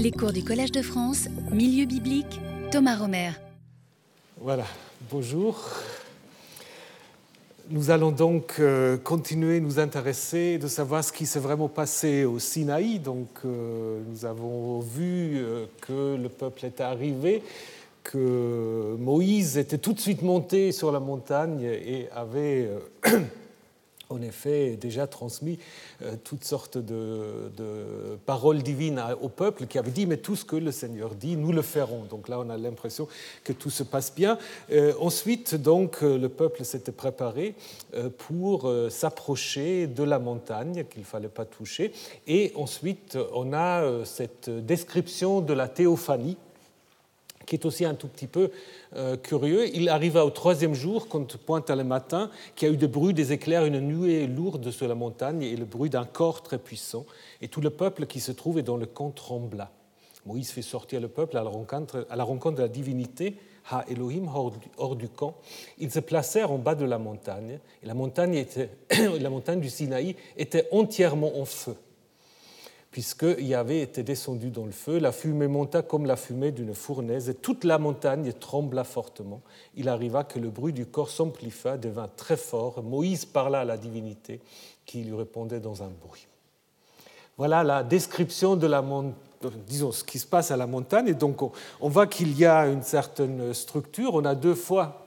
Les cours du Collège de France, Milieu biblique, Thomas Romer. Voilà, bonjour. Nous allons donc euh, continuer nous intéresser de savoir ce qui s'est vraiment passé au Sinaï. Donc, euh, nous avons vu euh, que le peuple était arrivé, que Moïse était tout de suite monté sur la montagne et avait en effet déjà transmis euh, toutes sortes de, paroles divines au peuple qui avait dit mais tout ce que le Seigneur dit, nous le ferons. Donc là, on a l'impression que tout se passe bien. Euh, ensuite, donc, euh, le peuple s'était préparé pour s'approcher de la montagne qu'il ne fallait pas toucher. Et ensuite, on a cette description de la théophanie qui est aussi un tout petit peu euh, curieux. Il arriva au troisième jour, quand pointe le matin, qu'il y a eu des bruits, des éclairs, une nuée lourde sur la montagne et le bruit d'un corps très puissant. Et tout le peuple qui se trouvait dans le camp trembla. Moïse fait sortir le peuple à la rencontre, à la rencontre de la divinité, Ha Elohim, hors du, camp. Ils se placèrent en bas de la montagne, et la montagne, était, la montagne du Sinaï était entièrement en feu puisqu'il y avait été descendu dans le feu. La fumée monta comme la fumée d'une fournaise, et toute la montagne trembla fortement. Il arriva que le bruit du corps s'amplifia, devint très fort. Moïse parla à la divinité, qui lui répondait dans un bruit. Voilà la description de la disons ce qui se passe à la montagne. Et donc on voit qu'il y a une certaine structure. On a deux fois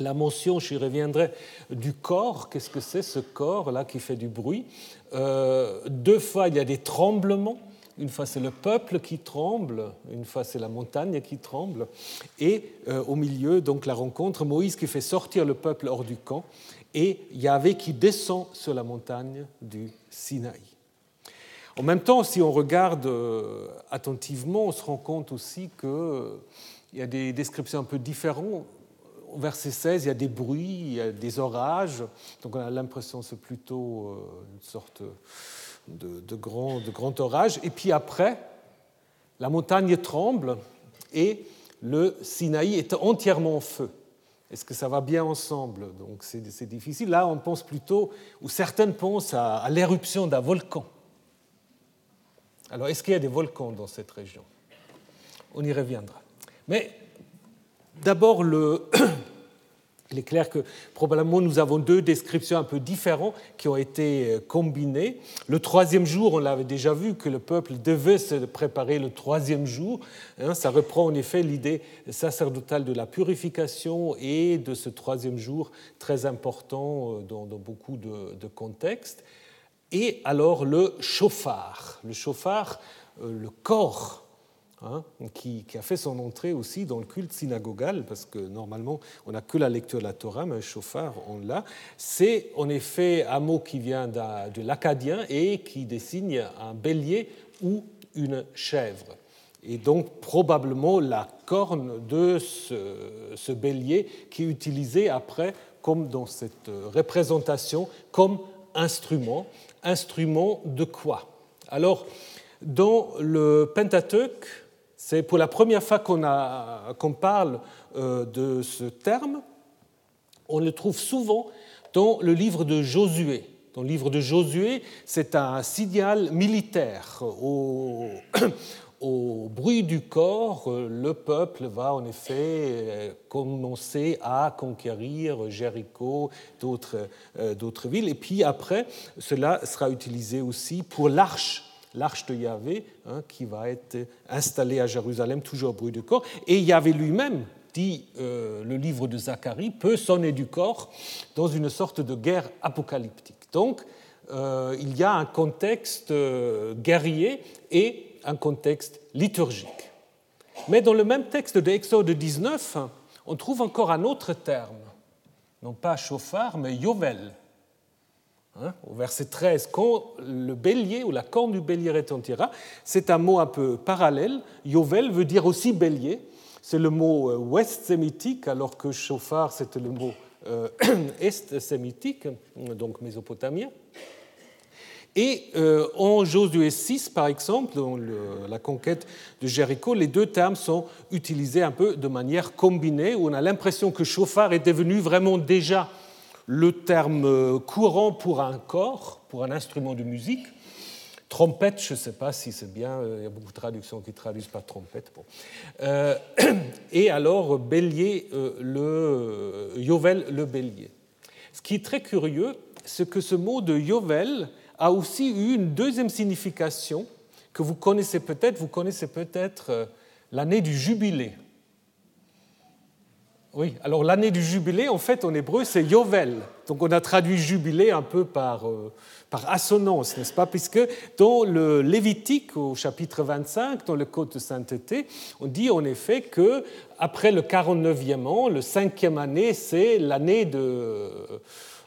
la mention, j'y reviendrai, du corps. Qu'est-ce que c'est ce corps-là qui fait du bruit? Euh, Deux fois, il y a des tremblements. Une fois, c'est le peuple qui tremble. Une fois, c'est la montagne qui tremble. Et euh, au milieu, donc, la rencontre, Moïse qui fait sortir le peuple hors du camp et Yahvé qui descend sur la montagne du Sinaï. En même temps, si on regarde euh, attentivement, on se rend compte aussi qu'il y a des descriptions un peu différentes au verset 16, il y a des bruits, il y a des orages. Donc on a l'impression que c'est plutôt euh, une sorte de, grand, orage. Et puis après, la montagne tremble et le Sinaï est entièrement en feu. Est-ce que ça va bien ensemble? Donc c'est difficile. Là, on pense plutôt, ou certaines pensent à, à l'éruption d'un volcan. Alors, est-ce qu'il y a des volcans dans cette région? On y reviendra. Mais D'abord, il est clair que probablement nous avons deux descriptions un peu différentes qui ont été euh, combinées. Le troisième jour, on l'avait déjà vu, que le peuple devait se préparer le troisième jour. Hein. ça reprend en effet l'idée sacerdotale de la purification et de ce troisième jour très important euh, dans, beaucoup de, contextes. Et alors le chauffard. Le chauffard, euh, le corps Hein, qui, a fait son entrée aussi dans le culte synagogal, parce que normalement on n'a que la lecture de la Torah, mais un chauffard on l'a. C'est en effet un mot qui vient de l'acadien et qui désigne un bélier ou une chèvre. Et donc probablement la corne de ce, bélier qui est utilisé après, comme dans cette représentation, comme instrument. Instrument de quoi? Alors, dans le Pentateuque, c'est pour la première fois qu'on parle euh, de ce terme. On le trouve souvent dans le livre de Josué. Dans le livre de Josué, c'est un signal militaire. Au, bruit du corps, le peuple va en effet euh, commencer à conquérir Jéricho, euh, d'autres villes. Et puis après, cela sera utilisé aussi pour l'arche l'arche de Yahvé, hein, qui va être installée à Jérusalem, toujours au bruit du corps. Et Yahvé lui-même, dit euh, le livre de Zacharie, peut sonner du corps dans une sorte de guerre apocalyptique. Donc, euh, il y a un contexte euh, guerrier et un contexte liturgique. Mais dans le même texte de Exode 19, on trouve encore un autre terme, non pas chauffard, mais yovel, Hein, au verset 13, quand le bélier ou la corne du bélier retentira, c'est un mot un peu parallèle. Yovel veut dire aussi bélier. C'est le mot euh, ouest sémitique, alors que chauffard, c'était le mot euh, est sémitique, donc mésopotamien. Et euh, en Josué 6, par exemple, dans la conquête de Jéricho, les deux termes sont utilisés un peu de manière combinée, où on a l'impression que chauffard est devenu vraiment déjà le terme courant pour un corps, pour un instrument de musique, Trompette, je ne sais pas si c'est bien, il y a beaucoup de traductions qui traduisent par trompette. et alors bélier, le Yovel, le bélier. Ce qui est très curieux, c'est que ce mot de Yovel a aussi eu une deuxième signification que vous connaissez peut-être. Vous connaissez peut-être l'année du jubilé. Oui, alors l'année du jubilé, en fait, en hébreu, c'est Yovel. Donc on a traduit jubilé un peu par, euh, par assonance, n'est-ce pas? Puisque dans le Lévitique, au chapitre 25, dans le Code de sainteté, on dit en effet que après le 49e an, le cinquième année, c'est l'année de,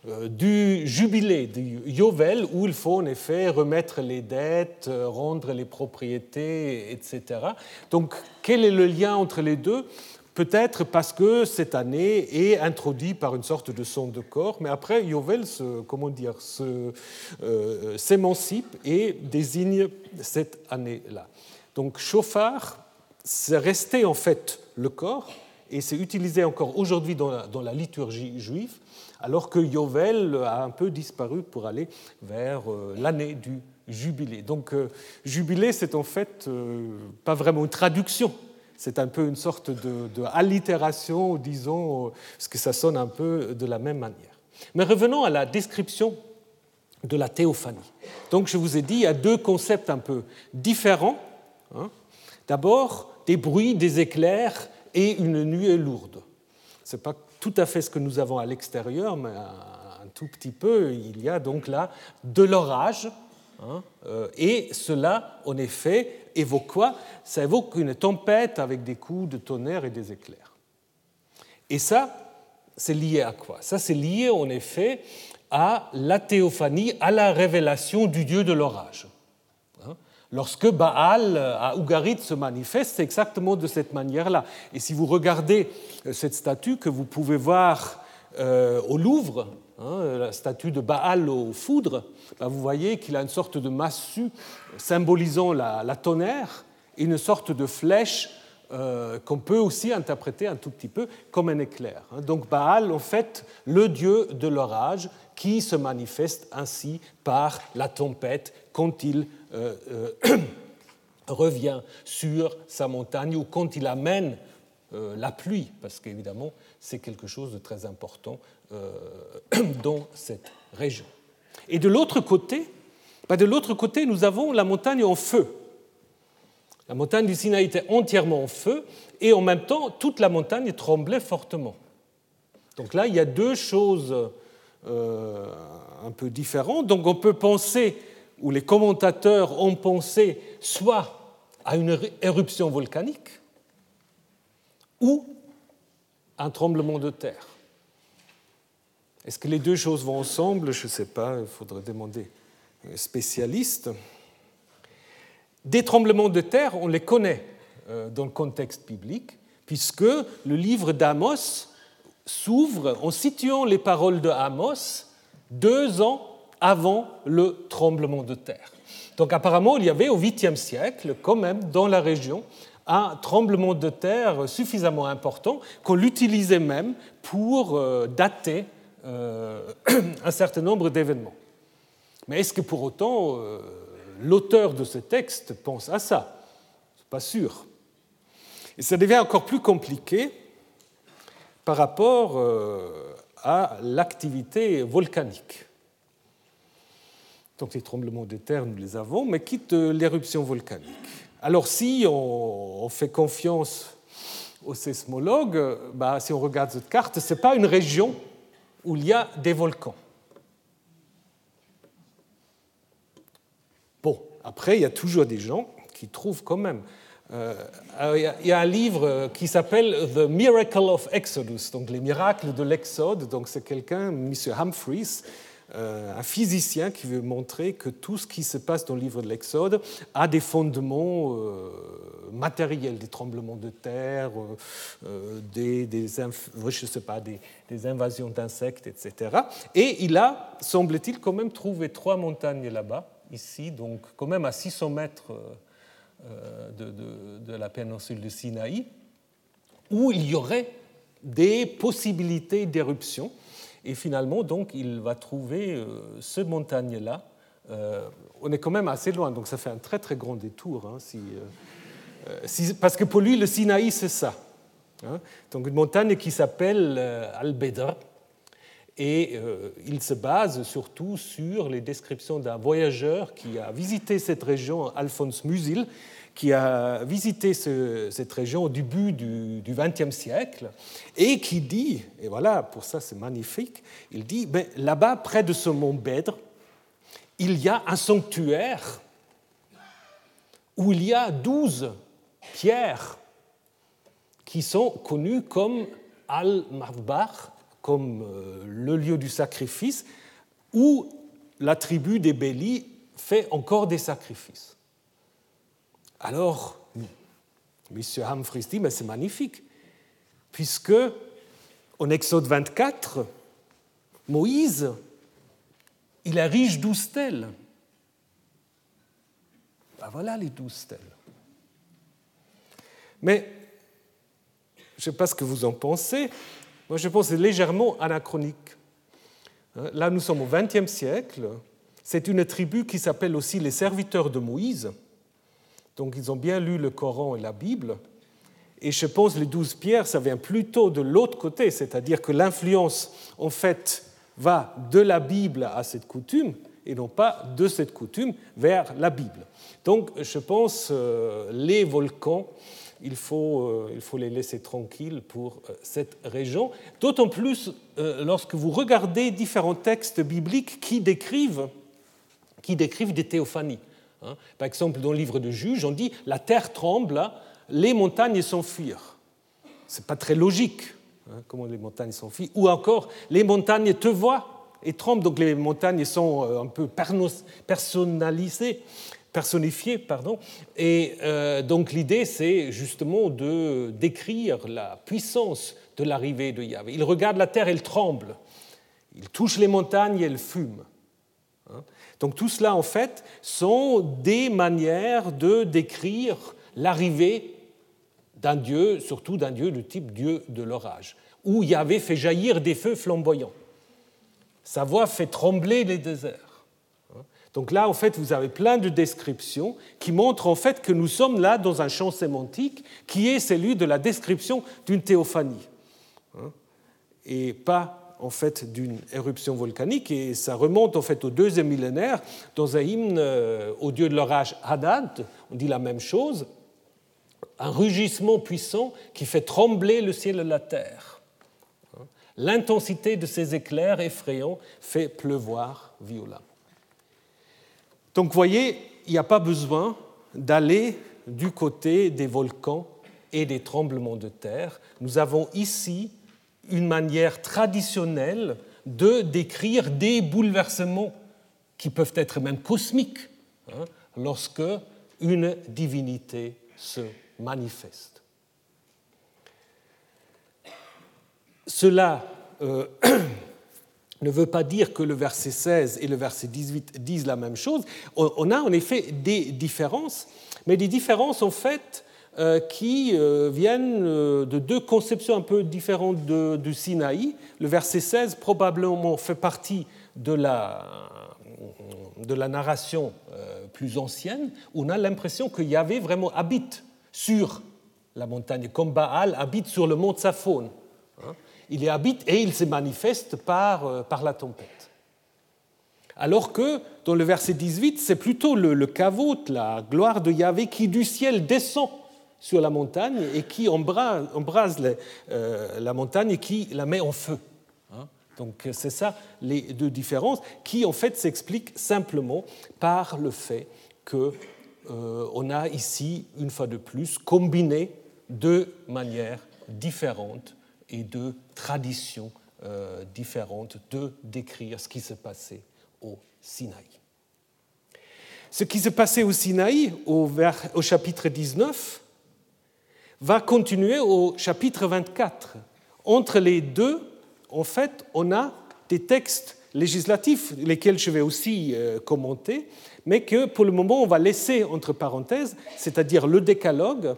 euh, du jubilé, du Yovel, où il faut en effet remettre les dettes, euh, rendre les propriétés, etc. Donc quel est le lien entre les deux? Peut-être parce que cette année est introduite par une sorte de son de corps, mais après, Yovel se, comment dire, euh, s'émancipe et désigne cette année-là. Donc, chauffard, c'est resté en fait le corps, et c'est utilisé encore aujourd'hui dans, la, liturgie juive, alors que Yovel a un peu disparu pour aller vers euh, l'année du jubilé. Donc, euh, jubilé, c'est en fait pas vraiment une traduction c'est un peu une sorte de, allitération, disons, parce que ça sonne un peu de la même manière. Mais revenons à la description de la théophanie. Donc je vous ai dit, il y a deux concepts un peu différents. Hein. D'abord, des bruits, des éclairs et une nuée lourde. Ce n'est pas tout à fait ce que nous avons à l'extérieur, mais un tout petit peu. Il y a donc là de l'orage, euh, et cela, en effet, évoque quoi Ça évoque une tempête avec des coups de tonnerre et des éclairs. Et ça, c'est lié à quoi? Ça, c'est lié en effet à la théophanie, à la révélation du dieu de l'orage. Hein, lorsque Baal à Ougarit se manifeste, c'est exactement de cette manière-là. Et si vous regardez euh, cette statue que vous pouvez voir euh, au Louvre, hein, la statue de Baal aux foudres, ben, vous voyez qu'il a une sorte de massue symbolisant la, tonnerre et une sorte de flèche euh, qu'on peut aussi interpréter un tout petit peu comme un éclair. Hein. Donc Baal, en fait, le dieu de l'orage qui se manifeste ainsi par la tempête quand il euh, revient sur sa montagne ou quand il amène la pluie, parce qu'évidemment, c'est quelque chose de très important euh, dans cette région. Et de l'autre côté, bah, de l'autre côté, nous avons la montagne en feu. La montagne du Sinaï était entièrement en feu et en même temps, toute la montagne tremblait fortement. Donc là, il y a deux choses euh, un peu différentes. Donc on peut penser, ou les commentateurs ont pensé, soit à une éruption volcanique, ou un tremblement de terre. Est-ce que les deux choses vont ensemble? Je ne sais pas, il faudrait demander un spécialiste. Des tremblements de terre, on les connaît euh, dans le contexte biblique, puisque le livre d'Amos s'ouvre en situant les paroles de Amos deux ans avant le tremblement de terre. Donc apparemment, il y avait au 8e siècle, quand même, dans la région, un tremblement de terre suffisamment important qu'on l'utilisait même pour euh, dater euh, un certain nombre d'événements. Mais est-ce que pour autant euh, l'auteur de ce texte pense à ça? Je suis pas sûr. Et ça devient encore plus compliqué par rapport à l'activité volcanique. Donc les tremblements de terre, nous les avons, mais quitte l'éruption volcanique. Alors si on, fait confiance aux sismologues, bah, si on regarde cette carte, ce n'est pas une région où il y a des volcans. Bon, après, il y a toujours des gens qui trouvent quand même. Euh, il y a un livre qui s'appelle The Miracle of Exodus, donc les miracles de l'Exode. Donc c'est quelqu'un, M. Humphreys, euh, un physicien qui veut montrer que tout ce qui se passe dans le livre de l'Exode a des fondements euh, matériels, des tremblements de terre, euh, des, sais pas, des, invasions d'insectes, etc. Et il a, semble-t-il, quand même trouvé trois montagnes là-bas, ici, donc quand même à 600 mètres de, de, la péninsule de Sinaï, où il y aurait des possibilités d'éruption et finalement, donc, il va trouver euh, ce montagne-là on est quand même assez loin, donc ça fait un très très grand détour. Hein, si, parce que pour lui, le Sinaï, c'est ça. Hein. Donc une montagne qui s'appelle Al-Bedr, et il se base surtout sur les descriptions d'un voyageur qui a visité cette région, Alphonse Musil, qui a visité cette région au début du XXe siècle et qui dit, et voilà, pour ça c'est magnifique, il dit, ben, là-bas, près de ce mont Bèdre, il y a un sanctuaire où il y a douze pierres qui sont connues comme Al-Marbach, comme euh, le lieu du sacrifice, où la tribu des Bélis fait encore des sacrifices. Alors, M. Humphreys dit, mais c'est magnifique, puisque en Exode 24, Moïse, il est riche douze stèles. Ben voilà les douze stèles. Mais je ne sais pas ce que vous en pensez. Moi, je pense que c'est légèrement anachronique. Hein, là, nous sommes au XXe siècle. C'est une tribu qui s'appelle aussi les serviteurs de Moïse. Donc ils ont bien lu le Coran et la Bible. Et je pense que les douze pierres, ça vient plutôt de l'autre côté, c'est-à-dire que l'influence, en fait, va de la Bible à cette coutume et non pas de cette coutume vers la Bible. Donc je pense euh, les volcans, il faut, euh, il faut les laisser tranquilles pour euh, cette région, d'autant plus lorsque vous regardez différents textes bibliques qui décrivent, qui décrivent des théophanies. Hein. Par exemple, dans le livre de Juges, on dit la terre tremble, les montagnes s'enfuirent. Ce n'est pas très logique. Hein, comment les montagnes s'enfuient Ou encore, les montagnes te voient et tremblent. Donc les montagnes sont euh, un peu personnalisées, personnifiées. Pardon. Et euh, donc l'idée, c'est justement de décrire la puissance de l'arrivée de Yahvé. Il regarde la terre, elle tremble. Il touche les montagnes, elle fume. Hein. Donc tout cela, en fait, sont des manières de décrire l'arrivée d'un dieu, surtout d'un dieu de type dieu de l'orage, où Yahvé fait jaillir des feux flamboyants. Sa voix fait trembler les déserts. Donc là, en fait, vous avez plein de descriptions qui montrent en fait que nous sommes là dans un champ sémantique qui est celui de la description d'une théophanie, et pas en fait d'une éruption volcanique et ça remonte en fait au deuxième millénaire dans un hymne euh, au dieu de l'orage Hadad, on dit la même chose, un rugissement puissant qui fait trembler le ciel et la terre. L'intensité de ces éclairs effrayants fait pleuvoir violemment. Donc vous voyez, il n'y a pas besoin d'aller du côté des volcans et des tremblements de terre. Nous avons ici une manière traditionnelle de décrire des bouleversements qui peuvent être même cosmiques hein, lorsque une divinité se manifeste. Cela euh, ne veut pas dire que le verset 16 et le verset 18 disent la même chose. On a en effet des différences, mais des différences en fait qui euh, viennent euh, de deux conceptions un peu différentes du Sinaï. Le verset 16 probablement fait partie de la, de la narration plus ancienne, on a l'impression que Yahvé vraiment habite sur la montagne, comme Baal habite sur le mont Saphon. Hein. Il y habite et il se manifeste par, par la tempête. Alors que dans le verset 18, c'est plutôt le, le la gloire de Yahvé, qui du ciel descend sur la montagne et qui embrase, euh, la montagne et qui la met en feu. Hein. Donc c'est ça les deux différences qui en fait s'expliquent simplement par le fait qu'on euh, a ici, une fois de plus, combiné deux manières différentes et deux traditions euh, différentes de décrire ce qui s'est passé au Sinaï. Ce qui s'est passé au Sinaï, au, au chapitre 19, va continuer au chapitre 24. Entre les deux, en fait, on a des textes législatifs, lesquels je vais aussi euh, commenter, mais que pour le moment, on va laisser entre parenthèses, c'est-à-dire le décalogue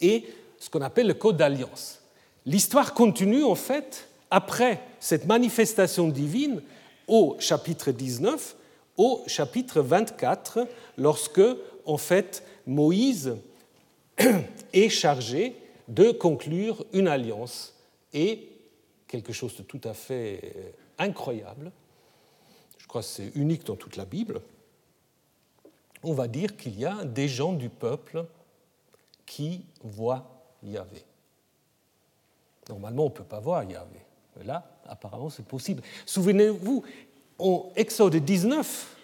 et ce qu'on appelle le code d'alliance. L'histoire continue, en fait, après cette manifestation divine, au chapitre 19, au chapitre 24, lorsque, en fait, Moïse est chargé de conclure une alliance et quelque chose de tout à fait euh, incroyable, je crois que c'est unique dans toute la Bible, on va dire qu'il y a des gens du peuple qui voient Yahvé. Normalement, on ne peut pas voir Yahvé. Mais là, apparemment, c'est possible. Souvenez-vous, en Exode 19,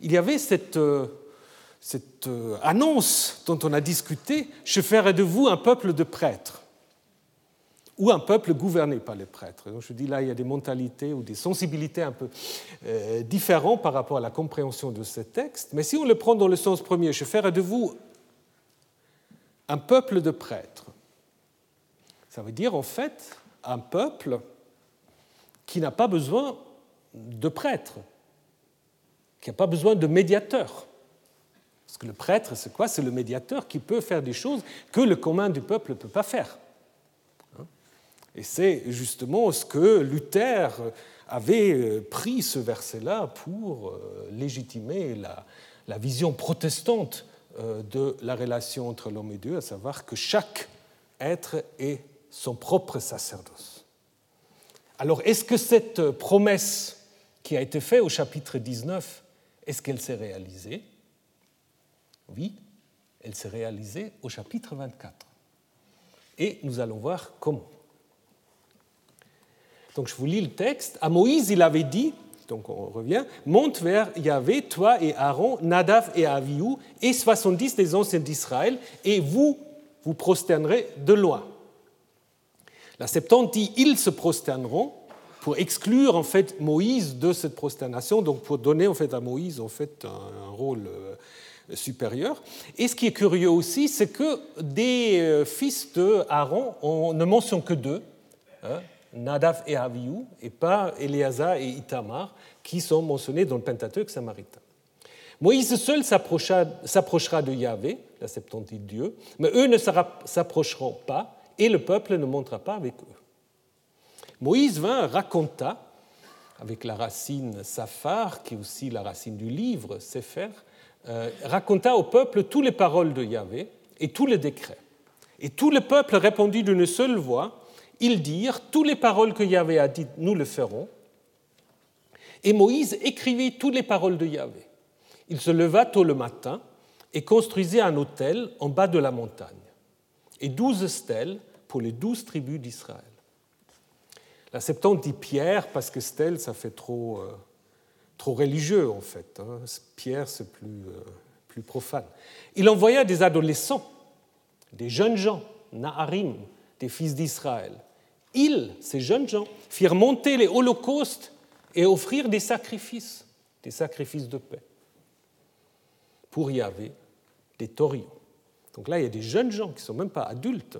il y avait cette, euh, cette euh, annonce dont on a discuté, je ferai de vous un peuple de prêtres ou un peuple gouverné par les prêtres. Donc je dis là, il y a des mentalités ou des sensibilités un peu euh, différentes par rapport à la compréhension de ce texte. Mais si on le prend dans le sens premier, je ferai de vous un peuple de prêtres. Ça veut dire en fait un peuple qui n'a pas besoin de prêtres, qui n'a pas besoin de médiateurs. Parce que le prêtre, c'est quoi? C'est le médiateur qui peut faire des choses que le commun du peuple ne peut pas faire. Et c'est justement ce que Luther avait euh, pris ce verset-là pour euh, légitimer la, la, vision protestante euh, de la relation entre l'homme et Dieu, à savoir que chaque être est son propre sacerdoce. Alors, est-ce que cette promesse qui a été faite au chapitre 19, est-ce qu'elle s'est réalisée? Oui, elle s'est réalisée au chapitre 24. Et nous allons voir comment. Donc je vous lis le texte. À Moïse, il avait dit, donc on revient, monte vers Yahvé, toi et Aaron, Nadav et Aviou, et 70 des anciens d'Israël, et vous vous prosternerez de loin. La Septante dit ils se prosterneront pour exclure en fait Moïse de cette prosternation, donc pour donner en fait à Moïse en fait un, rôle euh, supérieur. Et ce qui est curieux aussi, c'est que des euh, fils de Aaron, on ne mentionne que deux, hein, Nadav et Aviou, et pas Éléazar et Itamar, qui sont mentionnés dans le Pentateuque samaritain. Moïse seul s'approchera de Yahvé, la septantine Dieu, mais eux ne s'approcheront pas, et le peuple ne montera pas avec eux. Moïse vint, raconta, avec la racine Safar, qui est aussi la racine du livre, Sefer, raconta au peuple toutes les paroles de Yahvé et tous les décrets. Et tout le peuple répondit d'une seule voix ils dirent Toutes les paroles que Yahvé a dites, nous le ferons. Et Moïse écrivit toutes les paroles de Yahvé. Il se leva tôt le matin et construisit un autel en bas de la montagne, et douze stèles pour les douze tribus d'Israël. La Septante dit pierre parce que stèle, ça fait trop, euh, trop religieux en fait. Hein. Pierre, c'est plus, euh, plus profane. Il envoya des adolescents, des jeunes gens, Naharim, des fils d'Israël. Ils, ces jeunes gens, firent monter les holocaustes et offrir des sacrifices, des sacrifices de paix. Pour Yahvé, des torions. Donc là, il y a des jeunes gens qui ne sont même pas adultes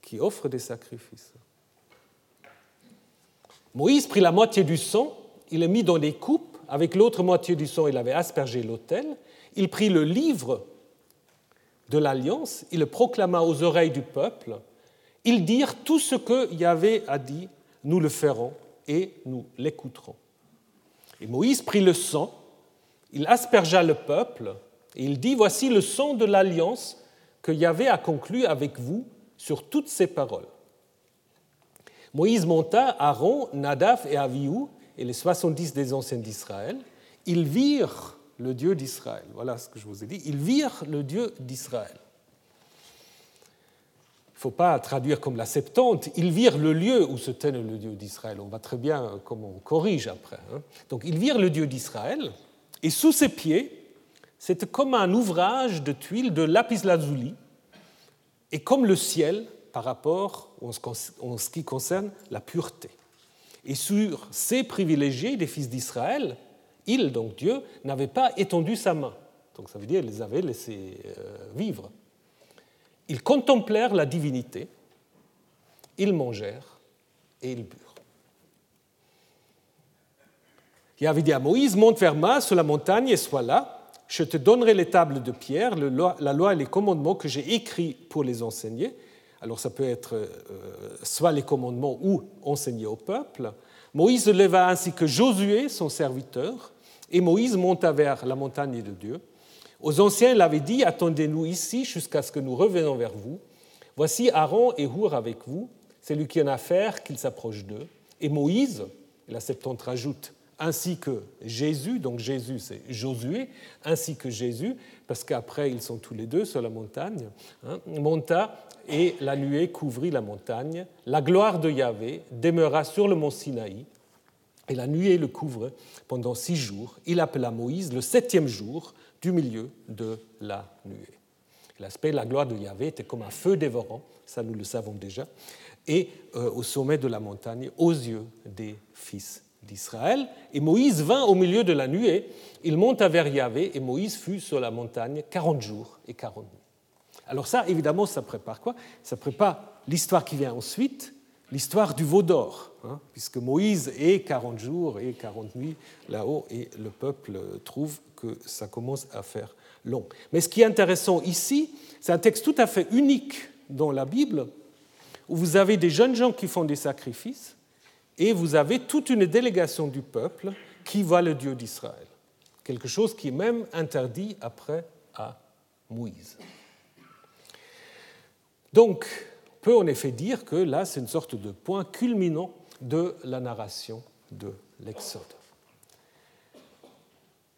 qui offrent des sacrifices. Moïse prit la moitié du sang, il le mit dans des coupes, avec l'autre moitié du sang, il avait aspergé l'autel. Il prit le livre de l'alliance, il le proclama aux oreilles du peuple, ils dirent tout ce que Yahvé a dit, nous le ferons et nous l'écouterons. Et Moïse prit le sang, il aspergea le peuple et il dit, voici le sang de l'alliance que Yahvé a conclu avec vous sur toutes ces paroles. Moïse monta Aaron, Nadaf et Avihu et les 70 des anciens d'Israël. Ils virent le Dieu d'Israël. Voilà ce que je vous ai dit. Ils virent le Dieu d'Israël ne faut pas traduire comme la Septante, ils virent le lieu où se tenait le Dieu d'Israël. On va très bien comment on corrige après. Hein. Donc ils virent le Dieu d'Israël, et sous ses pieds, c'était comme un ouvrage de tuiles de lapis lazuli, et comme le ciel par rapport en ce qui concerne la pureté. Et sur ces privilégiés des fils d'Israël, il, donc Dieu, n'avait pas étendu sa main. Donc ça veut dire qu'il les avait laissés euh, vivre. Ils contemplèrent la divinité, ils mangèrent et ils burent. Il avait dit à Moïse, monte vers moi sur la montagne et sois là, je te donnerai les tables de pierre, la loi et les commandements que j'ai écrits pour les enseigner. Alors ça peut être euh, soit les commandements ou enseigner au peuple. Moïse leva ainsi que Josué, son serviteur, Et Moïse monta vers la montagne de Dieu. Aux anciens, il avait dit Attendez-nous ici jusqu'à ce que nous revenions vers vous. Voici Aaron et Hour avec vous. C'est lui qui en a affaire qu'il s'approche d'eux. Et Moïse, la Septante rajoute, ainsi que Jésus, donc Jésus c'est Josué, ainsi que Jésus, parce qu'après ils sont tous les deux sur la montagne, hein, monta et la nuée couvrit la montagne. La gloire de Yahvé demeura sur le mont Sinaï, et la nuée le couvre pendant six jours. Il appela Moïse le septième jour du milieu de la nuée. L'aspect de la gloire de Yahvé était comme un feu dévorant, ça nous le savons déjà, et euh, au sommet de la montagne, aux yeux des fils d'Israël. Et Moïse vint au milieu de la nuée, il monta vers Yahvé, et Moïse fut sur la montagne 40 jours et 40 nuits. Alors ça, évidemment, ça prépare quoi? Ça prépare l'histoire qui vient ensuite, l'histoire du veau d'or, hein, puisque Moïse est 40 jours et 40 nuits là-haut, et le peuple trouve que ça commence à faire long. Mais ce qui est intéressant ici, c'est un texte tout à fait unique dans la Bible, où vous avez des jeunes gens qui font des sacrifices, et vous avez toute une délégation du peuple qui voit le Dieu d'Israël. Quelque chose qui est même interdit après à Moïse. Donc, on peut en effet dire que là, c'est une sorte de point culminant de la narration de l'Exode.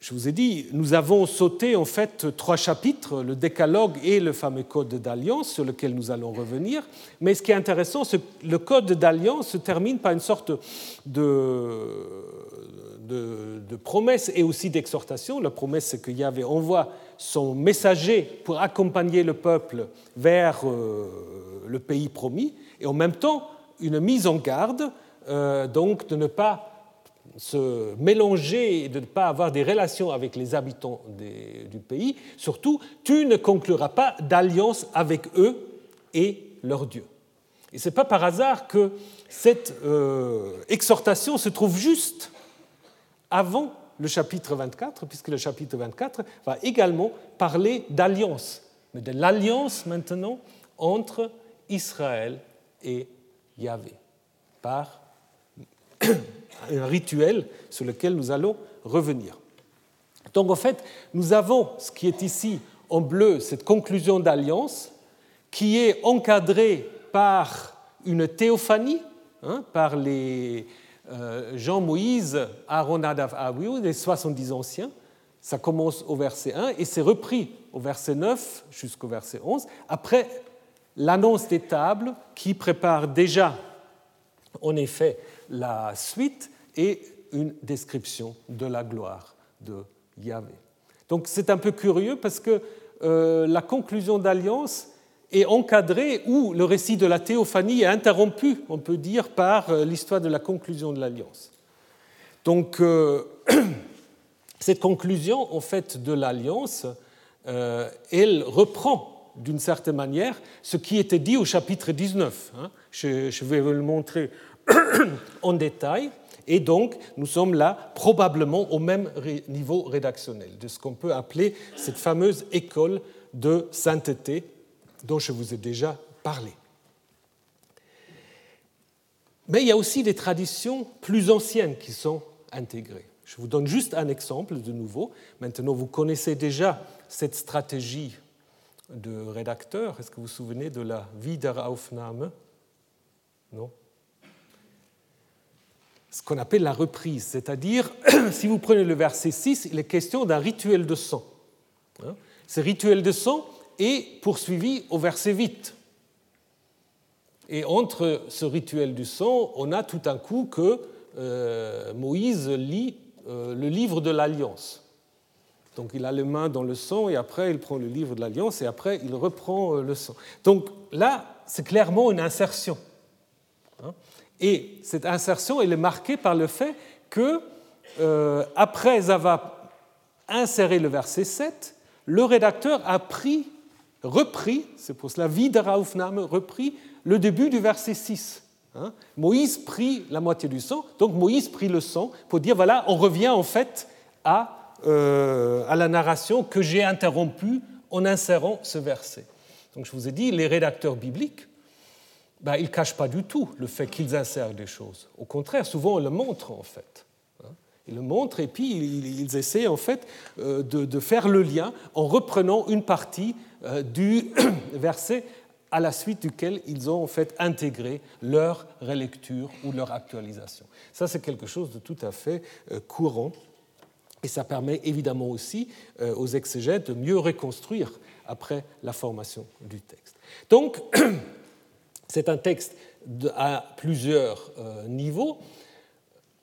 Je vous ai dit, nous avons sauté en fait trois chapitres, le décalogue et le fameux code d'alliance sur lequel nous allons revenir. Mais ce qui est intéressant, c'est que le code d'alliance se termine par une sorte de, de, promesse et aussi d'exhortation. La promesse, c'est que Yahvé envoie son messager pour accompagner le peuple vers euh, le pays promis, et en même temps une mise en garde, euh, donc de ne pas se mélanger et de ne pas avoir des relations avec les habitants du pays. Surtout, tu ne concluras pas d'alliance avec eux et leur Dieu. Et ce n'est pas par hasard que cette euh, exhortation se trouve juste avant le chapitre 24, puisque le chapitre 24 va également parler d'alliance, mais de l'alliance maintenant entre Israël et Yahvé, par un rituel sur lequel nous allons revenir. Donc en fait, nous avons ce qui est ici en bleu, cette conclusion d'alliance, qui est encadrée par une théophanie, hein, par les euh, Jean-Moïse, Aaron, Nadav, Abihu, les 70 anciens. Ça commence au verset 1 et c'est repris au verset 9 jusqu'au verset 11, après l'annonce des tables qui prépare déjà en effet la suite et une description de la gloire de Yahvé. Donc c'est un peu curieux parce que euh, la conclusion d'alliance est encadrée ou le récit de la théophanie est interrompu, on peut dire, par euh, l'histoire de la conclusion de l'alliance. Donc euh, cette conclusion en fait de l'alliance, elle reprend d'une certaine manière ce qui était dit au chapitre 19. Hein. Je vais vous le montrer en détail. Et donc, nous sommes là probablement au même niveau rédactionnel de ce qu'on peut appeler cette fameuse école de sainteté dont je vous ai déjà parlé. Mais il y a aussi des traditions plus anciennes qui sont intégrées. Je vous donne juste un exemple de nouveau. Maintenant, vous connaissez déjà cette stratégie de rédacteur. Est-ce que vous vous souvenez de la Wiederaufnahme? Non? Ce qu'on appelle la reprise, c'est-à-dire, si vous prenez le verset 6, il est question d'un rituel de sang. Hein? Ce rituel de sang est poursuivi au verset 8. Et entre ce rituel du sang, on a tout un coup que euh, Moïse lit euh, le livre de l'Alliance. Donc il a les mains dans le sang et après il prend le livre de l'Alliance et après il reprend euh, le sang. Donc là, c'est clairement une insertion. Hein? Et cette insertion, elle est marquée par le fait que, euh, après avoir inséré le verset 7, le rédacteur a pris, repris, c'est pour cela, Wiederaufnahme, repris le début du verset 6. Hein. Moïse prit la moitié du sang, donc Moïse prit le sang pour dire, voilà, on revient en fait à, euh, à la narration que j'ai interrompue en insérant ce verset. Donc je vous ai dit, les rédacteurs bibliques ben, ils ne cachent pas du tout le fait qu'ils insèrent des choses. Au contraire, souvent on le montre en fait. Hein. Ils le montrent et puis ils essaient en fait euh, de, faire le lien en reprenant une partie euh, du verset à la suite duquel ils ont en fait intégré leur relecture ou leur actualisation. Ça, c'est quelque chose de tout à fait euh, courant et ça permet évidemment aussi aux exégètes de mieux reconstruire après la formation du texte. Donc, c'est un texte à plusieurs niveaux.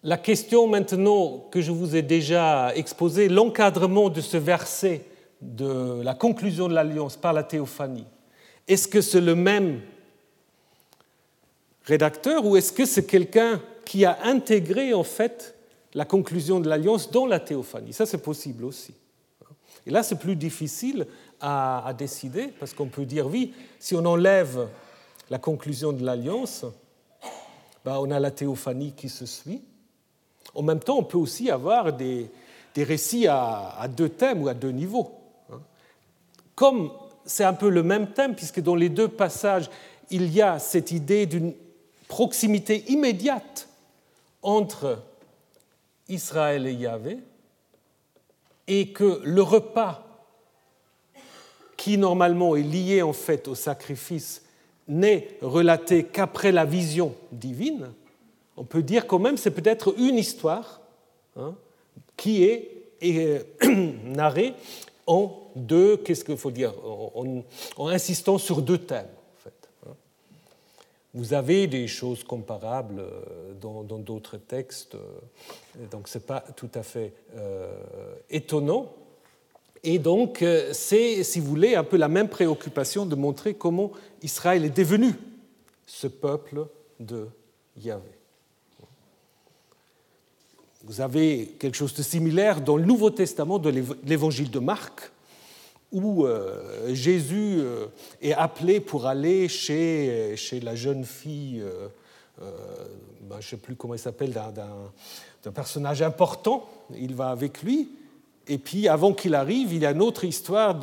La question maintenant que je vous ai déjà exposée, l'encadrement de ce verset de la conclusion de l'alliance par la théophanie, est-ce que c'est le même rédacteur ou est-ce que c'est quelqu'un qui a intégré en fait la conclusion de l'alliance dans la théophanie? Ça, c'est possible aussi. Et là, c'est plus difficile à, décider parce qu'on peut dire oui, si on enlève la conclusion de l'alliance, ben, on a la théophanie qui se suit. En même temps, on peut aussi avoir des, récits à, deux thèmes ou à deux niveaux. Hein. Comme c'est un peu le même thème, puisque dans les deux passages, il y a cette idée d'une proximité immédiate entre Israël et Yahvé, et que le repas qui normalement est lié en fait au sacrifice n'est relaté qu'après la vision divine, on peut dire quand même c'est peut-être une histoire hein, qui est, narrée en deux, qu'est-ce qu'il faut dire, en, insistant sur deux thèmes. En fait, hein. Vous avez des choses comparables euh, dans d'autres textes, euh, donc ce n'est pas tout à fait euh, étonnant. Et donc, c'est, si vous voulez, un peu la même préoccupation de montrer comment Israël est devenu ce peuple de Yahvé. Vous avez quelque chose de similaire dans le Nouveau Testament de l'évangile de Marc, où euh, Jésus euh, est appelé pour aller chez, chez la jeune fille, euh, ben, je ne sais plus comment elle s'appelle, d'un personnage important. Il va avec lui. Et puis, avant qu'il arrive, il y a une autre histoire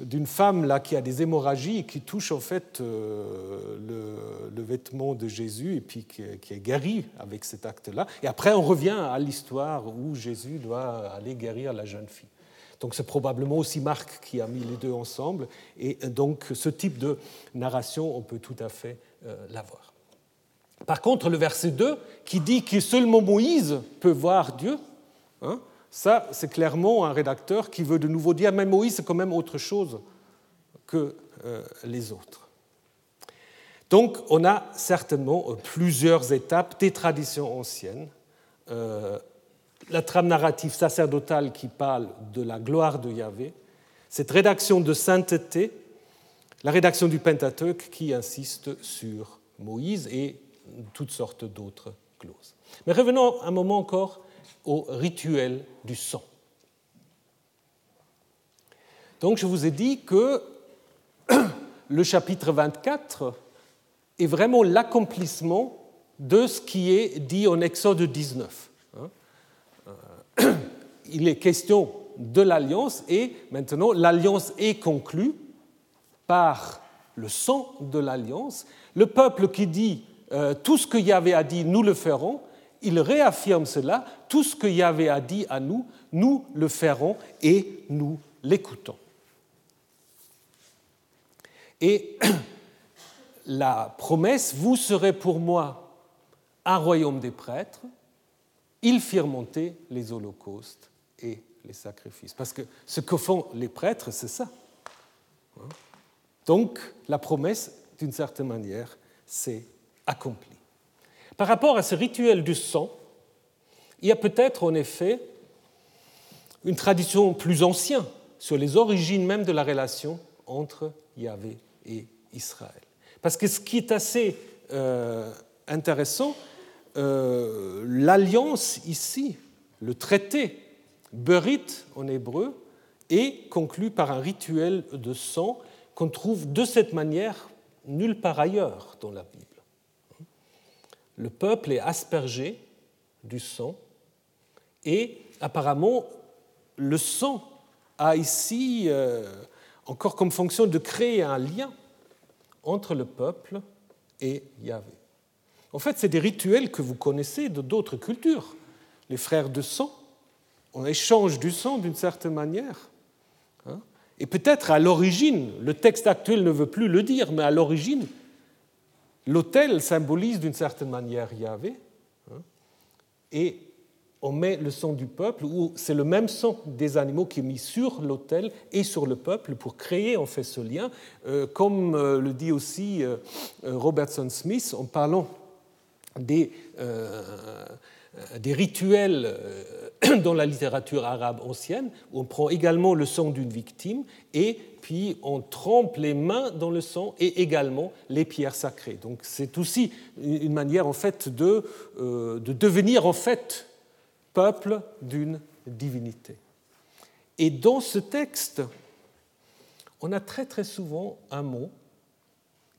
d'une femme là qui a des hémorragies et qui touche en fait euh, le, vêtement de Jésus et puis qui, est guérie avec cet acte-là. Et après, on revient à l'histoire où Jésus doit aller guérir la jeune fille. Donc, c'est probablement aussi Marc qui a mis les deux ensemble. Et donc, ce type de narration, on peut tout à fait euh, l'avoir. Par contre, le verset 2, qui dit que seulement Moïse peut voir Dieu, hein, ça, c'est clairement un rédacteur qui veut de nouveau dire, mais Moïse, c'est quand même autre chose que euh, les autres. Donc, on a certainement euh, plusieurs étapes des traditions anciennes. Euh, la trame narrative sacerdotale qui parle de la gloire de Yahvé, cette rédaction de sainteté, la rédaction du Pentateuque qui insiste sur Moïse et toutes sortes d'autres clauses. Mais revenons un moment encore rituel du sang. Donc je vous ai dit que le chapitre 24 est vraiment l'accomplissement de ce qui est dit en Exode 19. Hein. Euh, il est question de l'alliance et maintenant l'alliance est conclue par le sang de l'alliance. Le peuple qui dit euh, tout ce que Yahvé a dit, nous le ferons, il réaffirme cela, tout ce que Yahvé a dit à nous, nous le ferons et nous l'écoutons. Et la promesse, vous serez pour moi un royaume des prêtres, ils firent monter les holocaustes et les sacrifices. Parce que ce que font les prêtres, c'est ça. Donc la promesse, d'une certaine manière, s'est accomplie. Par rapport à ce rituel du sang, il y a peut-être en effet une tradition plus ancienne sur les origines même de la relation entre Yahvé et Israël. Parce que ce qui est assez euh, intéressant, euh, l'alliance ici, le traité, Berit en hébreu, est conclu par un rituel de sang qu'on trouve de cette manière nulle part ailleurs dans la Bible le peuple est aspergé du sang et apparemment le sang a ici euh, encore comme fonction de créer un lien entre le peuple et Yahvé. En fait, c'est des rituels que vous connaissez de d'autres cultures. les frères de sang. On échange du sang d'une certaine manière. Hein. Et peut-être à l'origine, le texte actuel ne veut plus le dire, mais à l'origine, l'autel symbolise d'une certaine manière Yahvé. Hein. Et on met le sang du peuple, ou c'est le même sang des animaux qui est mis sur l'autel et sur le peuple pour créer en fait ce lien, euh, comme euh, le dit aussi euh, Robertson Smith en parlant des, des rituels dans la littérature arabe ancienne, où on prend également le sang d'une victime et puis on trempe les mains dans le sang et également les pierres sacrées. Donc c'est aussi une manière en fait de, de devenir en fait peuple d'une divinité. Et dans ce texte, on a très très souvent un mot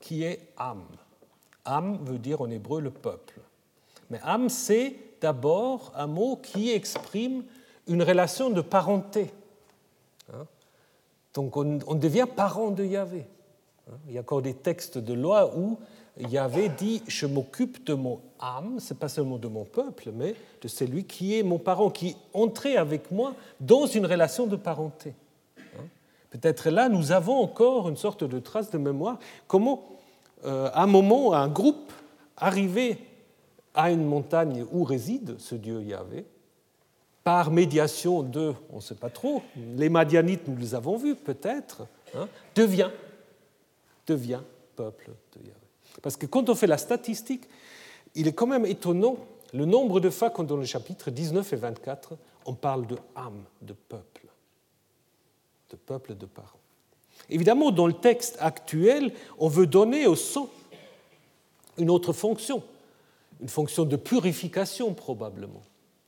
qui est âme. Âme veut dire en hébreu le peuple. Mais âme, c'est d'abord un mot qui exprime une relation de parenté. Hein? Donc on, devient parent de Yahvé. Hein? Il y a encore des textes de loi où Yahvé dit Je m'occupe de mon âme, c'est pas seulement de mon peuple, mais de celui qui est mon parent, qui est entré avec moi dans une relation de parenté. Hein? Peut-être là, nous avons encore une sorte de trace de mémoire. Comment, euh, à un moment, un groupe arrivé à une montagne où réside ce Dieu Yahvé, par médiation de, on ne sait pas trop, les Madianites, nous les avons vus peut-être, hein, devient, devient peuple de Yahvé. Parce que quand on fait la statistique, il est quand même étonnant le nombre de fois quand dans le chapitre 19 et 24, on parle de âme, de peuple, de peuple de parents. Évidemment, dans le texte actuel, on veut donner au sang une autre fonction, une fonction de purification probablement.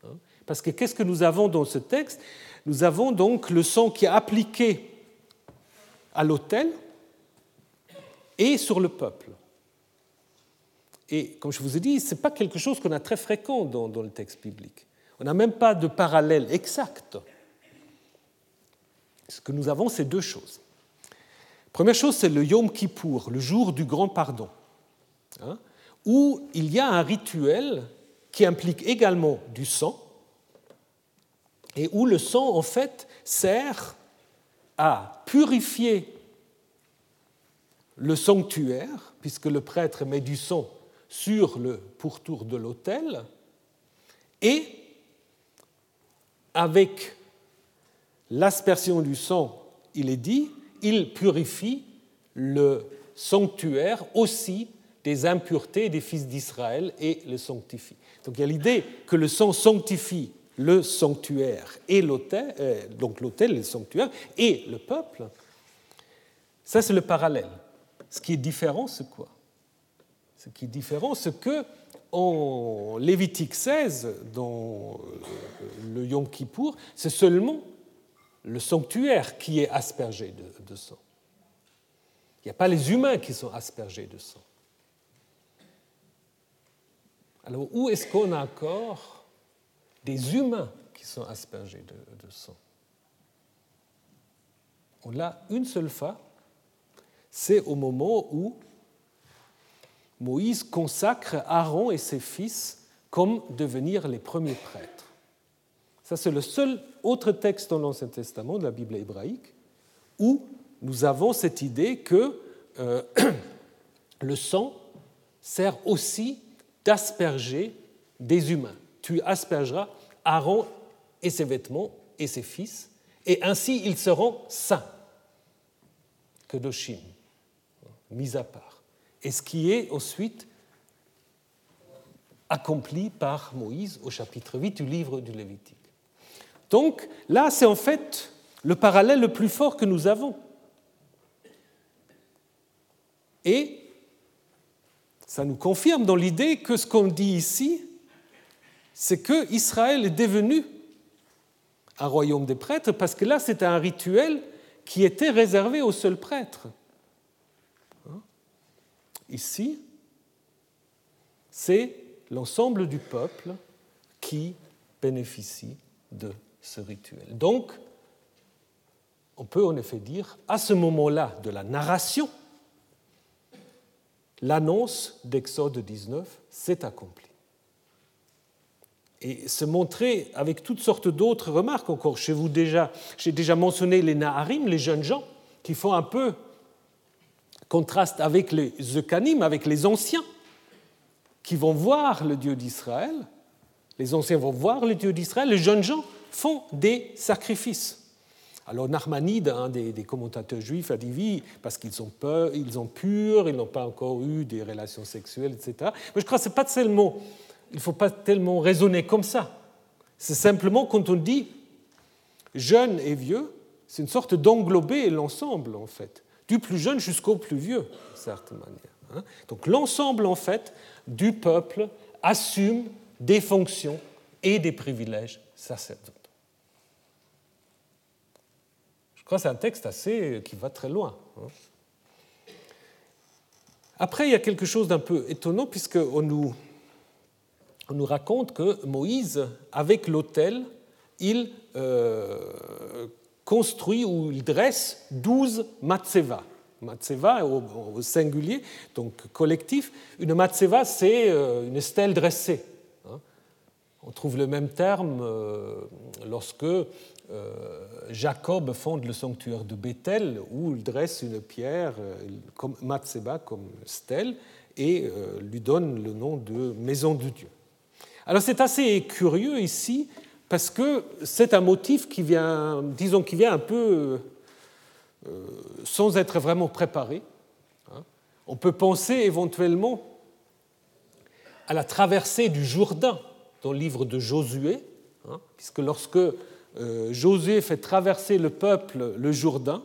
Hein. Parce que qu'est-ce que nous avons dans ce texte? Nous avons donc le sang qui est appliqué à l'autel et sur le peuple. Et comme je vous ai dit, ce n'est pas quelque chose qu'on a très fréquent dans, le texte biblique. On n'a même pas de parallèle exact. Ce que nous avons, c'est deux choses. Première chose, c'est le Yom Kippour, le jour du grand pardon, hein, où il y a un rituel qui implique également du sang, et où le sang, en fait, sert à purifier le sanctuaire, puisque le prêtre met du sang sur le pourtour de l'autel et avec l'aspersion du sang, il est dit, il purifie le sanctuaire aussi des impuretés des fils d'Israël et le sanctifie. Donc il y a l'idée que le sang sanctifie le sanctuaire et l'autel, euh, donc l'autel, le sanctuaire et le peuple. Ça c'est le parallèle. Ce qui est différent, c'est quoi? Ce qui est différent, c'est que en Lévitique 16, dans euh, le Yom Kippour, c'est seulement le sanctuaire qui est aspergé de, sang. Il n'y a pas les humains qui sont aspergés de sang. Alors où est-ce qu'on a encore des humains qui sont aspergés de, sang? On l'a une seule fois, c'est au moment où Moïse consacre Aaron et ses fils comme devenir les premiers prêtres. Ça, c'est le seul autre texte dans l'Ancien Testament de la Bible hébraïque où nous avons cette idée que euh, le sang sert aussi d'asperger des humains. Tu aspergeras Aaron et ses vêtements et ses fils, et ainsi ils seront saints, que Doshim, mis à part et ce qui est ensuite accompli par Moïse au chapitre 8 du livre du Lévitique. Donc là, c'est en fait le parallèle le plus fort que nous avons. Et ça nous confirme dans l'idée que ce qu'on dit ici, c'est que Israël est devenu un royaume des prêtres, parce que là, c'était un rituel qui était réservé aux seuls prêtres. Ici, c'est l'ensemble du peuple qui bénéficie de ce rituel. Donc, on peut en effet dire, à ce moment-là de la narration, l'annonce d'Exode 19 s'est accomplie. et se montrer avec toutes sortes d'autres remarques encore. Chez vous déjà, j'ai déjà mentionné les Naharim, les jeunes gens, qui font un peu contraste avec les Zekanim, avec les anciens, qui vont voir le Dieu d'Israël. Les anciens vont voir le Dieu d'Israël, les jeunes gens font des sacrifices. Alors Narmanide, un des, commentateurs juifs, a dit oui, parce qu'ils sont, peur, ils ont purs, ils n'ont pas encore eu des relations sexuelles, etc. Mais je crois que ce n'est pas tellement, il ne faut pas tellement raisonner comme ça. C'est simplement quand on dit jeune et vieux, c'est une sorte d'englober l'ensemble, en fait, du plus jeune jusqu'au plus vieux, d'une certaine manière. Hein. Donc l'ensemble, en fait, du peuple assume des fonctions et des privilèges sacerdotaux. C'est un texte assez qui va très loin. Hein. Après, il y a quelque chose d'un peu étonnant, puisqu'on nous, on nous raconte que Moïse, avec l'autel, il euh, construit ou il dresse douze matseva. Matseva au, singulier, donc collectif. Une matseva, c'est euh, une stèle dressée. Hein. On trouve le même terme euh, lorsque euh, Jacob fonde le sanctuaire de Bethel où il dresse une pierre euh, comme Matseba, comme stèle, et euh, lui donne le nom de maison de Dieu. Alors c'est assez curieux ici parce que c'est un motif qui vient, disons, qui vient un peu sans être vraiment préparé. Hein. On peut penser éventuellement à la traversée du Jourdain dans le livre de Josué, hein, puisque lorsque euh, Josué fait traverser le peuple le Jourdain.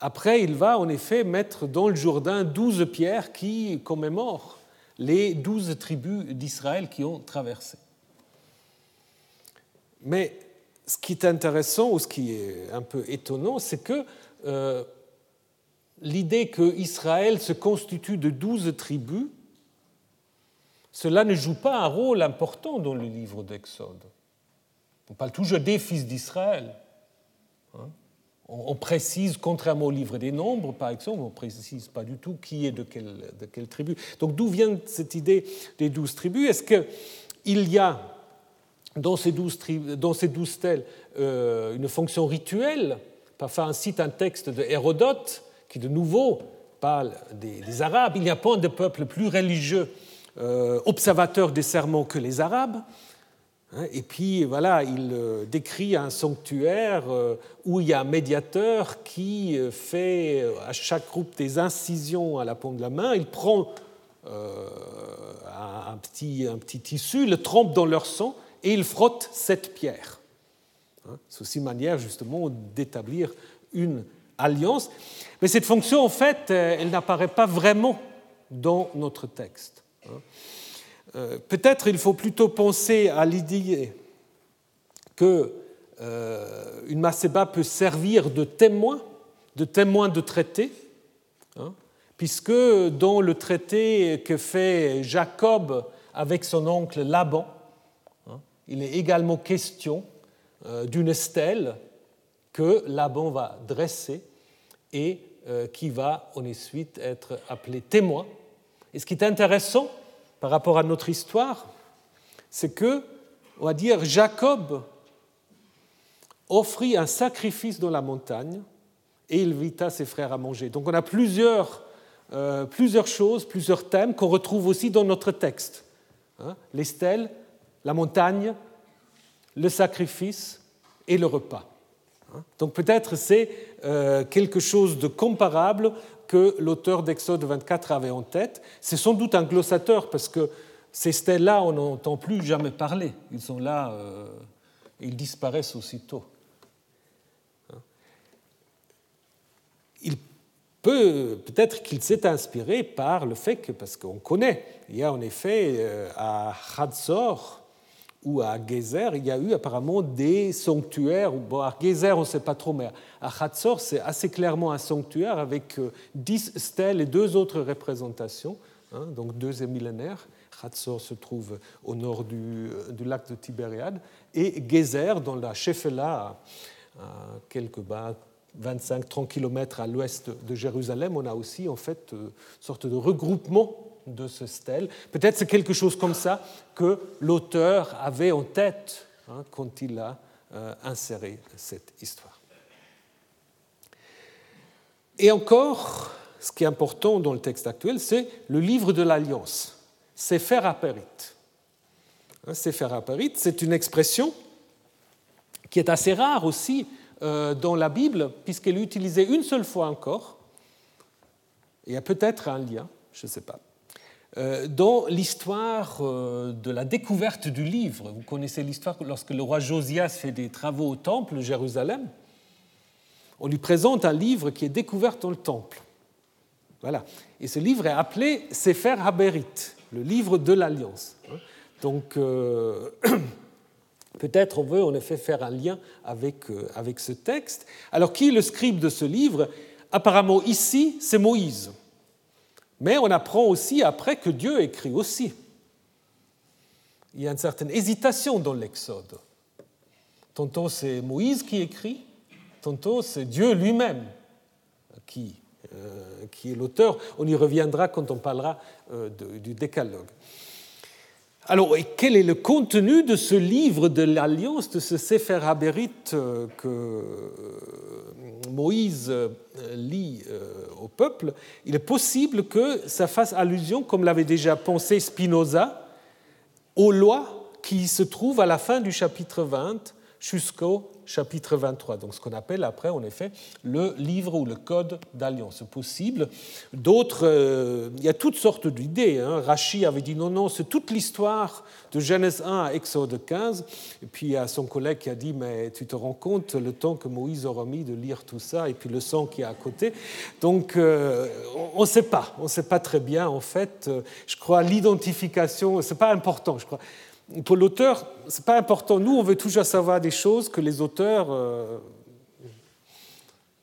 Après, il va en effet mettre dans le Jourdain douze pierres qui commémorent les douze tribus d'Israël qui ont traversé. Mais ce qui est intéressant ou ce qui est un peu étonnant, c'est que euh, l'idée que Israël se constitue de douze tribus, cela ne joue pas un rôle important dans le livre d'Exode. On parle toujours des fils d'Israël. Hein. On précise, contrairement au livre des nombres, par exemple, on ne précise pas du tout qui est de quelle, tribu. Donc d'où vient cette idée des douze tribus? Est-ce qu'il y a dans ces douze, dans ces euh, une fonction rituelle? Parfois, on cite un texte de Hérodote qui, de nouveau, parle des, Arabes. Il n'y a pas de peuple plus religieux, euh, observateur des sermons que les Arabes. Hein, et puis voilà, il euh, décrit un sanctuaire euh, où il y a un médiateur qui euh, fait à chaque groupe des incisions à la paume de la main. Il prend un, petit, un petit tissu, le trempe dans leur sang et il frotte cette pierre. Hein, c'est aussi une manière justement d'établir une alliance. Mais cette fonction, en fait, elle n'apparaît pas vraiment dans notre texte. Euh, peut-être il faut plutôt penser à l'idée que euh, une peut servir de témoin, de témoin de traité, hein, puisque dans le traité que fait Jacob avec son oncle Laban, hein, il est également question euh, d'une stèle que Laban va dresser et qui va ensuite être appelée témoin. Et ce qui est intéressant, par rapport à notre histoire, c'est que, on va dire, Jacob offrit un sacrifice dans la montagne et il invita ses frères à manger. Donc on a plusieurs, euh, plusieurs choses, plusieurs thèmes qu'on retrouve aussi dans notre texte. Hein. les stèles, la montagne, le sacrifice et le repas. Hein. Donc peut-être c'est euh, quelque chose de comparable que l'auteur d'Exode 24 avait en tête. C'est sans doute un glossateur parce que ces stèles-là, on n'entend plus jamais parler. Ils sont là, euh, ils disparaissent aussitôt. Il peut peut-être qu'il s'est inspiré par le fait que, parce qu'on connaît, il y a en effet euh, à Hatzor, ou à Gezer, il y a eu apparemment des sanctuaires. Bon, à Gezer, on ne sait pas trop, mais à Hatzor, c'est assez clairement un sanctuaire avec euh, dix stèles et deux autres représentations, hein, donc deux millénaires. Hatzor se trouve au nord du, euh, du lac de Tibériade, et Gezer, dans la Shefela, à quelques 25-30 km à l'ouest de Jérusalem, on a aussi en fait une sorte de regroupement de ce stèle. Peut-être c'est quelque chose comme ça que l'auteur avait en tête hein, quand il a euh, inséré cette histoire. Et encore, ce qui est important dans le texte actuel, c'est le livre de l'Alliance, Sefer Aperit. Hein, Sefer Aperit, c'est une expression qui est assez rare aussi euh, dans la Bible, puisqu'elle est utilisée une seule fois encore. Il y a peut-être un lien, je ne sais pas. Euh, dans l'histoire euh, de la découverte du livre, vous connaissez l'histoire lorsque le roi Josias fait des travaux au temple de Jérusalem, on lui présente un livre qui est découvert dans le temple. Voilà. Et ce livre est appelé Sefer Haberit, le livre de l'Alliance. Donc, Peut-être on veut en effet faire un lien avec, euh, avec ce texte. Alors qui est le scribe de ce livre? Apparemment ici, c'est Moïse. Mais on apprend aussi après que Dieu écrit aussi. Il y a une certaine hésitation dans l'Exode. Tantôt c'est Moïse qui écrit, tantôt c'est Dieu lui-même qui, euh, qui est l'auteur. On y reviendra quand on parlera euh, du décalogue. Alors, quel est le contenu de ce livre de l'Alliance, de ce Sefer Haberit euh, que euh, Moïse euh, lit au peuple? Il est possible que ça fasse allusion, comme l'avait déjà pensé Spinoza, aux lois qui se trouvent à la fin du chapitre 20 jusqu'au chapitre 23, donc ce qu'on appelle après, en effet, le livre ou le code d'alliance possible. D'autres, euh, il y a toutes sortes d'idées. Hein. Rachi avait dit non, non, c'est toute l'histoire de Genèse 1 à Exode 15. Et puis il y a son collègue qui a dit, mais tu te rends compte le temps que Moïse aura mis de lire tout ça et puis le sang qui est à côté. Donc euh, on ne sait pas, on ne sait pas très bien en fait. Je crois l'identification, c'est pas important, je crois pour l'auteur, ce n'est pas important. Nous, on veut toujours savoir des choses que les auteurs, euh,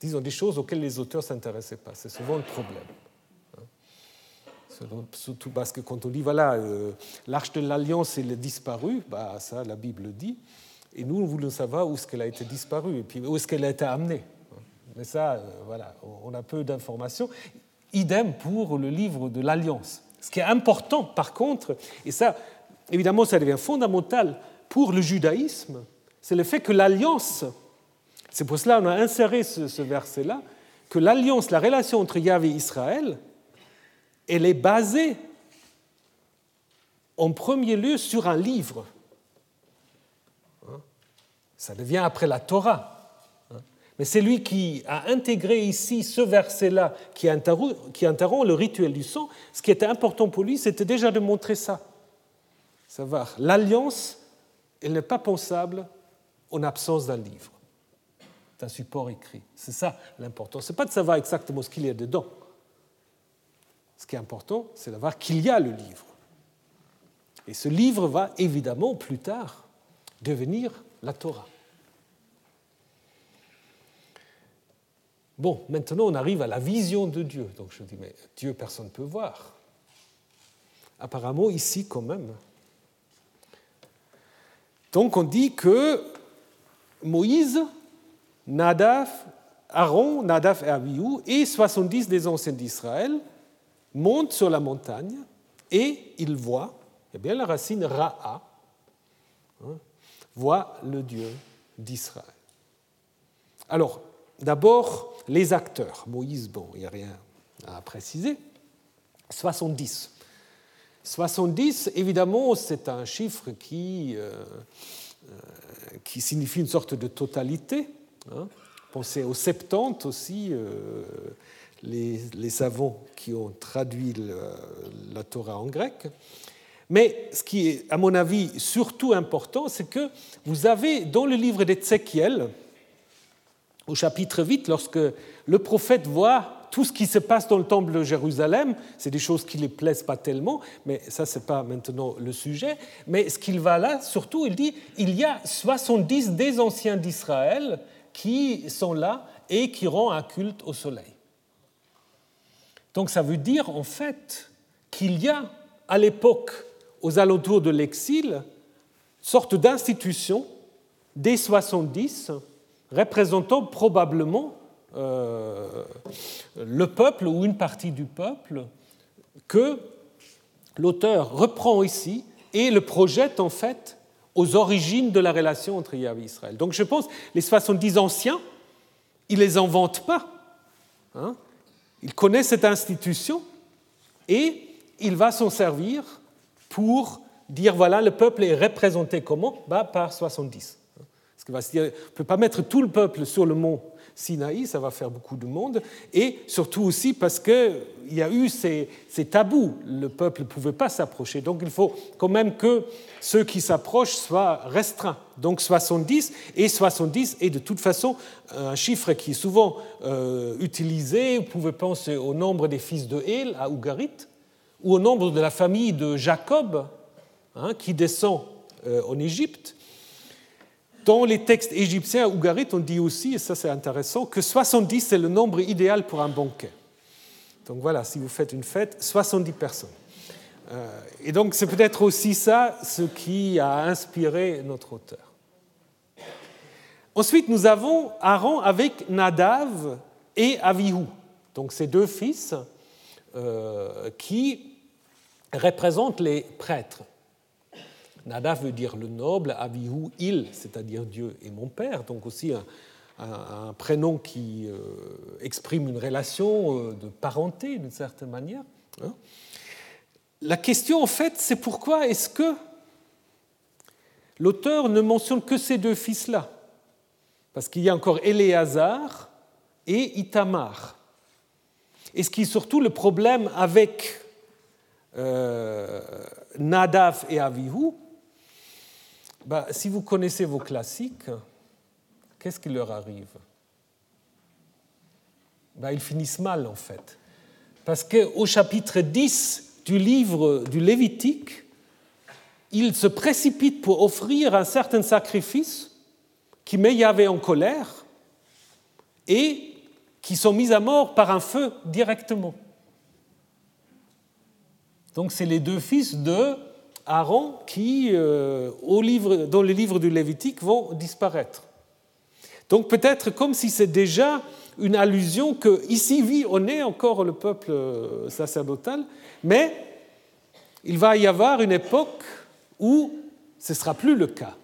des choses auxquelles les auteurs s'intéressaient pas. C'est souvent le problème. Hein. Surtout parce que quand on dit, voilà, euh, l'arche de l'alliance, est disparue, bah, ça, la Bible dit. Et nous, nous voulons savoir où est-ce qu'elle a été disparue et puis où est-ce qu'elle a été amenée. Mais ça, euh, voilà, on a peu d'informations. Idem pour le livre de l'Alliance. Ce qui est important, par contre, et ça, évidemment, ça devient fondamental pour le judaïsme, c'est le fait que l'alliance, c'est pour cela qu'on a inséré ce, verset-là, que l'alliance, la relation entre Yahvé et Israël, elle est basée en premier lieu sur un livre. Hein? Ça devient après la Torah. Hein? Mais c'est lui qui a intégré ici ce verset-là qui interrompt le rituel du sang. Ce qui était important pour lui, c'était déjà de montrer ça savoir l'alliance, elle n'est pas pensable en absence d'un livre, d'un support écrit. C'est ça l'important. Ce n'est pas de savoir exactement ce qu'il y a dedans. Ce qui est important, c'est d'avoir qu'il y a le livre. Et ce livre va évidemment plus tard devenir la Torah. Bon, maintenant on arrive à la vision de Dieu. Donc je dis, mais Dieu, personne ne peut voir. Apparemment, ici, quand même, donc on dit que Moïse, Nadaf, Aaron, Nadaf et Abihu et 70 des anciens d'Israël montent sur la montagne et ils voient, eh bien la racine Ra'a, hein, voit le Dieu d'Israël. Alors, d'abord, les acteurs. Moïse, bon, il n'y a rien à préciser. 70. 70, évidemment, c'est un chiffre qui, euh, euh, qui signifie une sorte de totalité. Hein. Pensez aux 70 aussi, euh, les, savants qui ont traduit la Torah en grec. Mais ce qui est, à mon avis, surtout important, c'est que vous avez dans le livre d'Ézéchiel, au chapitre 8, lorsque le prophète voit tout ce qui se passe dans le temple de Jérusalem, c'est des choses qui ne les plaisent pas tellement, mais ça, ce n'est pas maintenant le sujet. Mais ce qu'il va là, surtout, il dit il y a 70 des anciens d'Israël qui sont là et qui rendent un culte au soleil. Donc ça veut dire en fait qu'il y a à l'époque, aux alentours de l'exil, sorte d'institution des 70 représentant probablement le peuple ou une partie du peuple que l'auteur reprend ici et le projette en fait aux origines de la relation entre Yahvé et Israël. Donc je pense les 70 anciens, il ne les invente pas. Hein. il connaît cette institution et il va s'en servir pour dire voilà, le peuple est représenté comment? Bah, Par 70. Parce qu'on ne peut pas mettre tout le peuple sur le mont Sinaï, ça va faire beaucoup de monde, et surtout aussi parce qu'il y a eu ces, tabous, le peuple ne pouvait pas s'approcher, donc il faut quand même que ceux qui s'approchent soient restreints, donc 70, et 70 est de toute façon un chiffre qui est souvent euh, utilisé, vous pouvez penser au nombre des fils de Hél à Ougarit, ou au nombre de la famille de Jacob, hein, qui descend euh, en Égypte, dans les textes égyptiens Ougarit, on dit aussi, et ça c'est intéressant, que 70 c'est le nombre idéal pour un banquet. Donc voilà, si vous faites une fête, 70 personnes. Euh, et donc c'est peut-être aussi ça ce qui a inspiré notre auteur. Ensuite, nous avons Aaron avec Nadav et Avihu, donc ces deux fils euh, qui représentent les prêtres. Nadav veut dire le noble, Avihu, il, c'est-à-dire Dieu et mon père, donc aussi un, prénom qui euh, exprime une relation euh, de parenté d'une certaine manière. Hein. La question en fait, c'est pourquoi est-ce que l'auteur ne mentionne que ces deux fils-là? Parce qu'il y a encore Éléazar et Itamar. Et ce qui est surtout le problème avec euh, Nadav et Avihu, bah, si vous connaissez vos classiques, qu'est-ce qui leur arrive? Bah, Ils finissent mal en fait. Parce qu'au chapitre 10 du livre du Lévitique, ils se précipitent pour offrir un certain sacrifice qui met Yahvé en colère et qui sont mis à mort par un feu directement. Donc c'est les deux fils de Aaron qui, euh, au dans le livre du Lévitique, vont disparaître. Donc peut-être comme si c'est déjà une allusion que ici vit, on est encore le peuple euh, sacerdotal, mais il va y avoir une époque où ce ne sera plus le cas.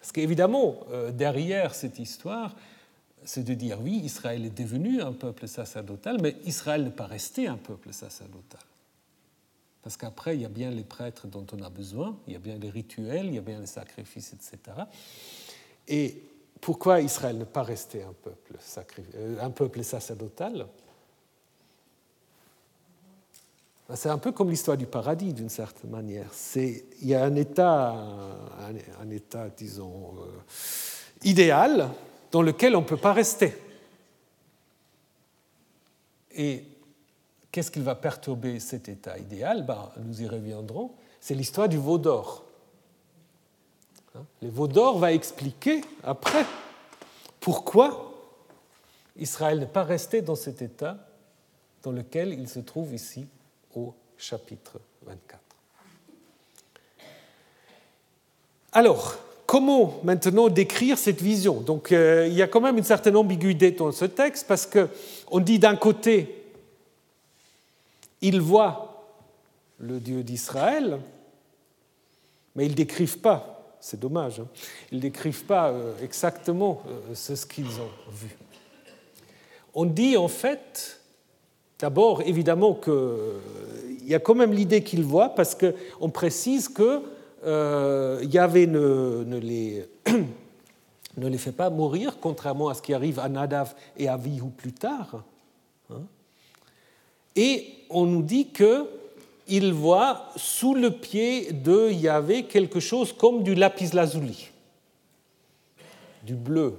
Parce qu'évidemment, euh, derrière cette histoire, c'est de dire oui, Israël est devenu un peuple sacerdotal, mais Israël n'est pas resté un peuple sacerdotal. Parce qu'après, il y a bien les prêtres dont on a besoin, il y a bien les rituels, il y a bien les sacrifices, etc. Et pourquoi Israël ne pas rester un peuple, euh, un peuple sacerdotal? Ben, C'est un peu comme l'histoire du paradis, d'une certaine manière. Il y a un état, un, état disons, euh, idéal dans lequel on ne peut pas rester. Et Qu'est-ce qui va perturber cet état idéal? Ben, Nous y reviendrons. C'est l'histoire du veau d'or. Hein? Le veau d'or va expliquer après pourquoi Israël n'est pas resté dans cet état dans lequel il se trouve ici au chapitre 24. Alors, comment maintenant décrire cette vision? Donc, euh, il y a quand même une certaine ambiguïté dans ce texte parce qu'on dit d'un côté ils voient le Dieu d'Israël, mais ils ne décrivent pas, c'est dommage, hein, ils ne décrivent pas euh, exactement euh, ce qu'ils ont vu. On dit en fait, d'abord évidemment qu'il euh, y a quand même l'idée qu'ils voient, parce qu'on précise que Yahvé ne, ne, les, ne les fait pas mourir, contrairement à ce qui arrive à Nadav et à Vihu plus tard. Hein. Et on nous dit qu'il voit sous le pied de Yahvé quelque chose comme du lapis lazuli, du bleu.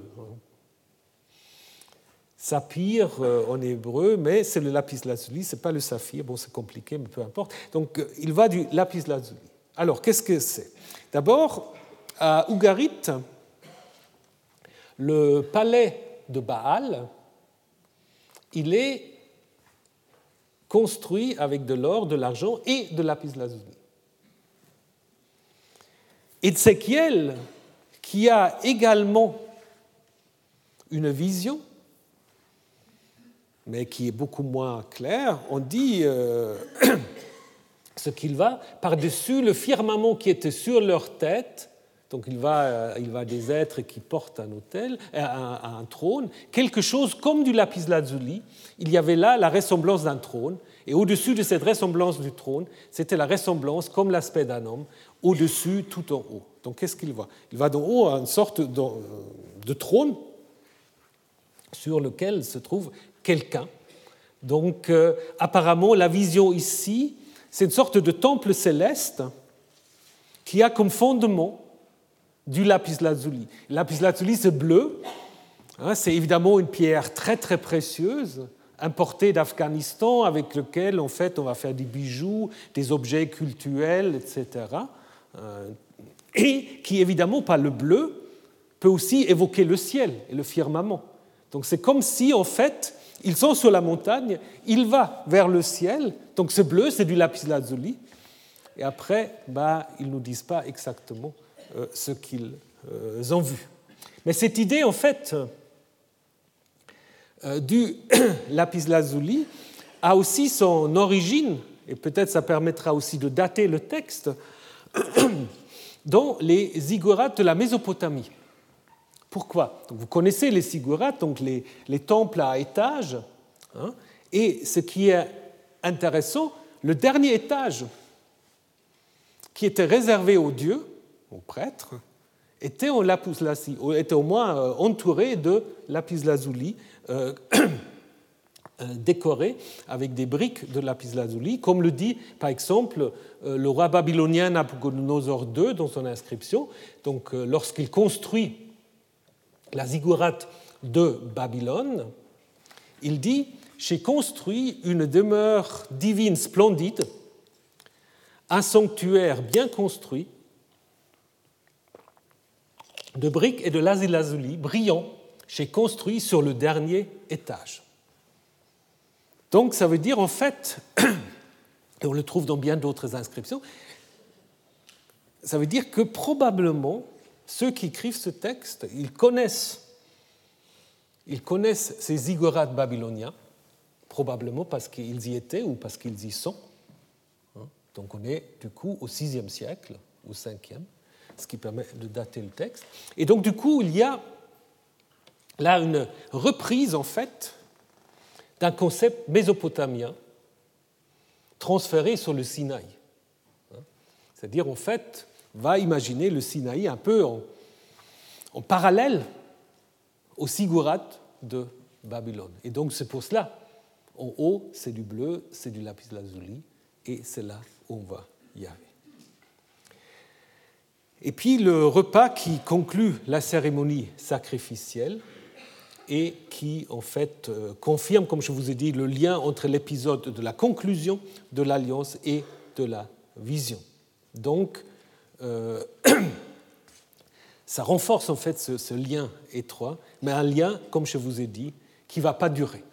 Saphir euh, en hébreu, mais c'est le lapis lazuli, ce n'est pas le saphir, bon c'est compliqué, mais peu importe. Donc euh, il voit du lapis lazuli. Alors qu'est-ce que c'est? D'abord, à Ougarit, le palais de Baal, il est construit avec de l'or, de l'argent et de lapis lazuli. Ézéchiel, qui a également une vision, mais qui est beaucoup moins claire, on dit, euh, ce qu'il va, par-dessus le firmament qui était sur leur tête, donc il va, euh, il des êtres qui portent un, hôtel, euh, un, trône, quelque chose comme du lapis lazuli. Il y avait là la ressemblance d'un trône, et au-dessus de cette ressemblance du trône, c'était la ressemblance comme l'aspect d'un homme, au-dessus, tout en haut. Donc qu'est-ce qu'il voit? Il va d'en haut à une sorte de, de trône sur lequel se trouve quelqu'un. Donc euh, apparemment, la vision ici, c'est une sorte de temple céleste qui a comme fondement du lapis lazuli. Le lapis lazuli, c'est bleu. Hein, c'est évidemment une pierre très très précieuse importée d'Afghanistan avec lequel en fait on va faire des bijoux, des objets cultuels, etc. Euh, et qui évidemment par le bleu peut aussi évoquer le ciel et le firmament. Donc c'est comme si en fait ils sont sur la montagne, il va vers le ciel, donc ce bleu c'est du lapis lazuli, et après bah, ils ne nous disent pas exactement ce qu'ils euh, ont vu. Mais cette idée en fait euh, du lapis lazuli a aussi son origine, et peut-être ça permettra aussi de dater le texte, dans les ziggourats de la Mésopotamie. Pourquoi? Vous connaissez les ziggourats, donc les, temples à étages. Hein, et ce qui est intéressant, le dernier étage qui était réservé aux dieux, aux prêtres, était, au moins euh, entouré de lapis lazuli euh, euh, décorés avec des briques de lapis lazuli, comme le dit par exemple le roi babylonien Nabucodonosor II dans son inscription. Donc, lorsqu'il construit la ziggourate de Babylone, il dit J'ai construit une demeure divine splendide, un sanctuaire bien construit, de briques et de lazuli brillants, j'ai construit sur le dernier étage. Donc ça veut dire en fait, et on le trouve dans bien d'autres inscriptions, ça veut dire que probablement ceux qui écrivent ce texte, ils connaissent, ils connaissent ces ziggourats babyloniens, probablement parce qu'ils y étaient ou parce qu'ils y sont. Hein? Donc on est du coup au VIe siècle, au 5e, ce qui permet de dater le texte. Et donc du coup, il y a là une reprise en fait d'un concept mésopotamien transféré sur le Sinaï. Hein? C'est-à-dire en fait, va imaginer le Sinaï un peu en, parallèle au Sigurat de Babylone. Et donc c'est pour cela, en haut c'est du bleu, c'est du lapis lazuli, et c'est là où on va y arriver. Et puis le repas qui conclut la cérémonie sacrificielle et qui en fait euh, confirme, comme je vous ai dit, le lien entre l'épisode de la conclusion de l'alliance et de la vision. Donc euh, ça renforce en fait ce, lien étroit, mais un lien, comme je vous ai dit, qui ne va pas durer.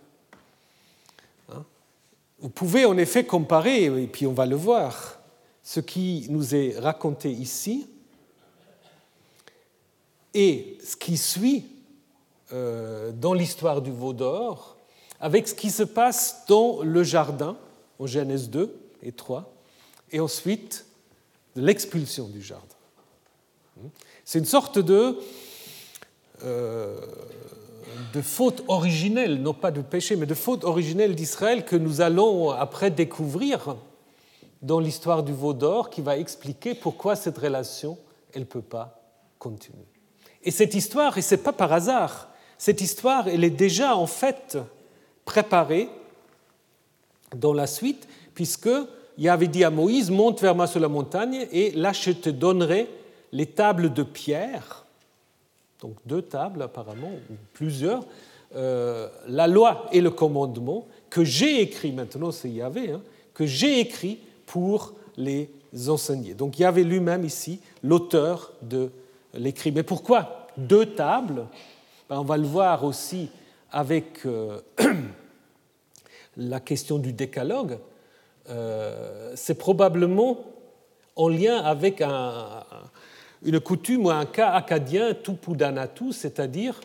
Hein? Vous pouvez en effet comparer, et puis on va le voir, ce qui nous est raconté ici et ce qui suit euh, dans l'histoire du veau d'or avec ce qui se passe dans le jardin, en Genèse 2 et 3, et ensuite l'expulsion du jardin. C'est une sorte de, euh, de faute originelle, non pas de péché, mais de faute originelle d'Israël que nous allons après découvrir dans l'histoire du veau d'or qui va expliquer pourquoi cette relation, elle ne peut pas continuer. Et cette histoire, et ce n'est pas par hasard, cette histoire, elle est déjà en fait préparée dans la suite, puisque avait dit à Moïse, monte vers moi sur la montagne et là je te donnerai les tables de pierre, donc deux tables apparemment, ou plusieurs, euh, la loi et le commandement que j'ai écrit, maintenant c'est Yahvé, hein, que j'ai écrit pour les enseigner. Donc Yahvé lui-même ici, l'auteur de l'écrit. Mais pourquoi deux tables? Ben, On va le voir aussi avec euh, la question du décalogue. Euh, c'est probablement en lien avec une coutume ou un cas acadien tupudanatu, c'est-à-dire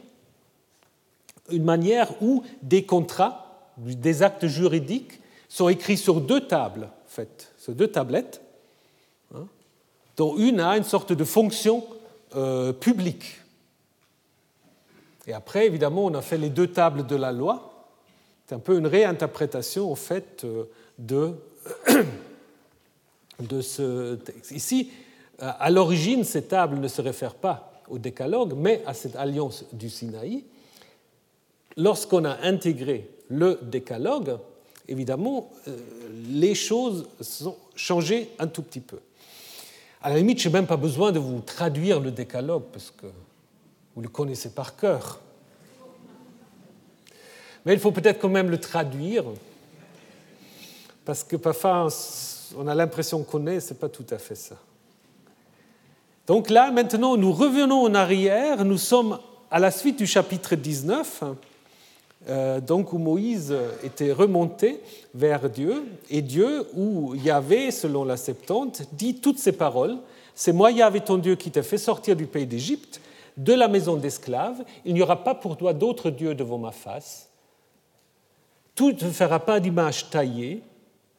une manière où des contrats, des actes juridiques sont écrits sur deux tables fait. Ces deux tablettes, hein, dont une a une sorte de fonction euh, publique. Et après, évidemment, on a fait les deux tables de la loi. C'est un peu une réinterprétation, au fait, euh, de, de ce texte. Ici, à l'origine, ces tables ne se réfèrent pas au décalogue, mais à cette alliance du Sinaï. Lorsqu'on a intégré le décalogue, évidemment, euh, les choses ont changé un tout petit peu. À la limite, je n'ai même pas besoin de vous traduire le décalogue, parce que vous le connaissez par cœur. Mais il faut peut-être quand même le traduire, parce que parfois on a l'impression qu'on est, ce n'est pas tout à fait ça. Donc là, maintenant, nous revenons en arrière, nous sommes à la suite du chapitre 19, euh, donc où Moïse était remonté vers Dieu, et Dieu, où Yahvé, selon la Septante, dit toutes ces paroles. C'est moi, Yahvé, ton Dieu, qui t'ai fait sortir du pays d'Égypte, de la maison d'esclaves. Il n'y aura pas pour toi d'autre Dieu devant ma face. Tu ne feras pas d'image taillée,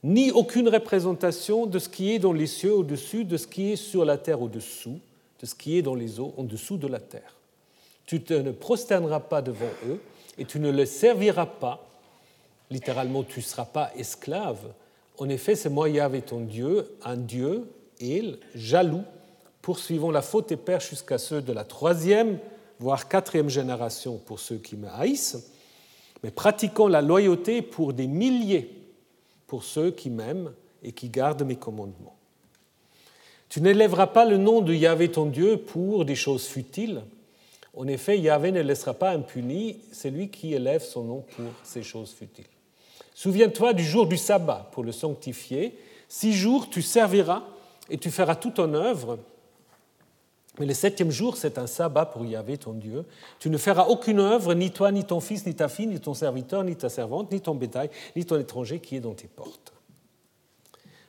ni aucune représentation de ce qui est dans les cieux au-dessus, de ce qui est sur la terre au-dessous, de ce qui est dans les eaux en dessous de la terre. Tu ne prosterneras pas devant eux et tu ne les serviras pas. Littéralement, tu ne seras pas esclave. En effet, c'est moi, Yahvé, ton Dieu, un Dieu, il, jaloux, poursuivant la faute et père jusqu'à ceux de la troisième, voire quatrième génération pour ceux qui me haïssent, mais pratiquant la loyauté pour des milliers pour ceux qui m'aiment et qui gardent mes commandements. Tu n'élèveras pas le nom de Yahvé ton Dieu pour des choses futiles. En effet, Yahvé ne laissera pas impuni celui qui élève son nom pour ces choses futiles. Souviens-toi du jour du sabbat pour le sanctifier. Six jours tu serviras et tu feras tout en œuvre. Mais le septième jour, c'est un sabbat pour Yahvé ton Dieu. Tu ne feras aucune œuvre, ni toi, ni ton fils, ni ta fille, ni ton serviteur, ni ta servante, ni ton bétail, ni ton étranger qui est dans tes portes.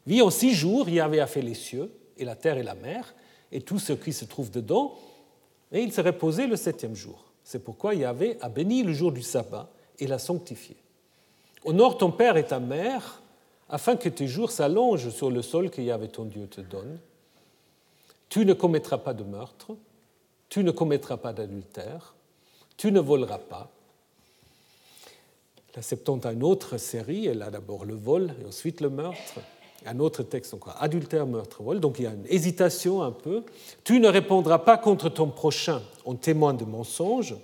Vis en six jours, Yahvé a fait les cieux, et la terre et la mer, et tout ce qui se trouve dedans, et il s'est reposé le septième jour. C'est pourquoi Yahvé a béni le jour du sabbat et l'a sanctifié. Honore ton père et ta mère, afin que tes jours s'allongent sur le sol que Yahvé ton Dieu te donne tu ne commettras pas de meurtre, tu ne commettras pas d'adultère, tu ne voleras pas. La Septante a une autre série, elle a d'abord le vol et ensuite le meurtre. Un autre texte encore, adultère, meurtre, vol. Donc il y a une hésitation un peu. Tu ne répondras pas contre ton prochain en témoin de mensonge.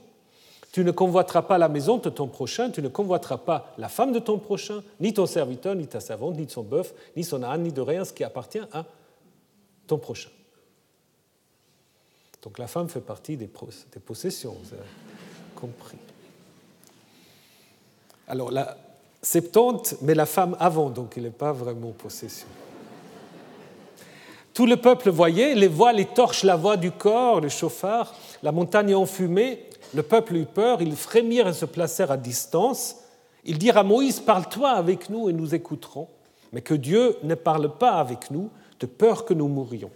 Tu ne convoiteras pas la maison de ton prochain, tu ne convoiteras pas la femme de ton prochain, ni ton serviteur, ni ta servante, ni son bœuf, ni son âne, ni de rien, ce qui appartient à ton prochain. Donc la femme fait partie des, possessions, vous avez compris. Alors la Septante met la femme avant, donc il n'est pas vraiment possession. Tout le peuple voyait, les voiles, les torches, la voix du corps, le chauffard, la montagne enfumée. Le peuple eut peur, ils frémirent et se placèrent à distance. Ils dirent à Moïse, parle-toi avec nous et nous écouterons. Mais que Dieu ne parle pas avec nous, de peur que nous mourions.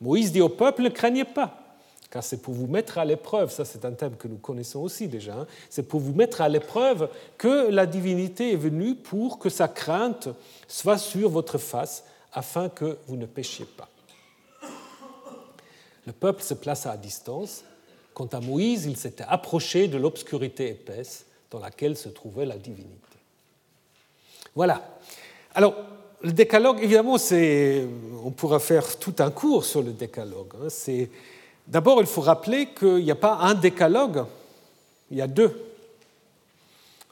Moïse dit au peuple, ne craignez pas, car c'est pour vous mettre à l'épreuve, ça c'est un thème que nous connaissons aussi déjà, hein. c'est pour vous mettre à l'épreuve que la divinité est venue pour que sa crainte soit sur votre face, afin que vous ne péchiez pas. Le peuple se plaça à distance. Quant à Moïse, il s'était approché de l'obscurité épaisse dans laquelle se trouvait la divinité. Voilà. Alors, le décalogue, évidemment, c'est, on pourra faire tout un cours sur le décalogue. Hein. D'abord, il faut rappeler qu'il n'y a pas un décalogue, il y a deux.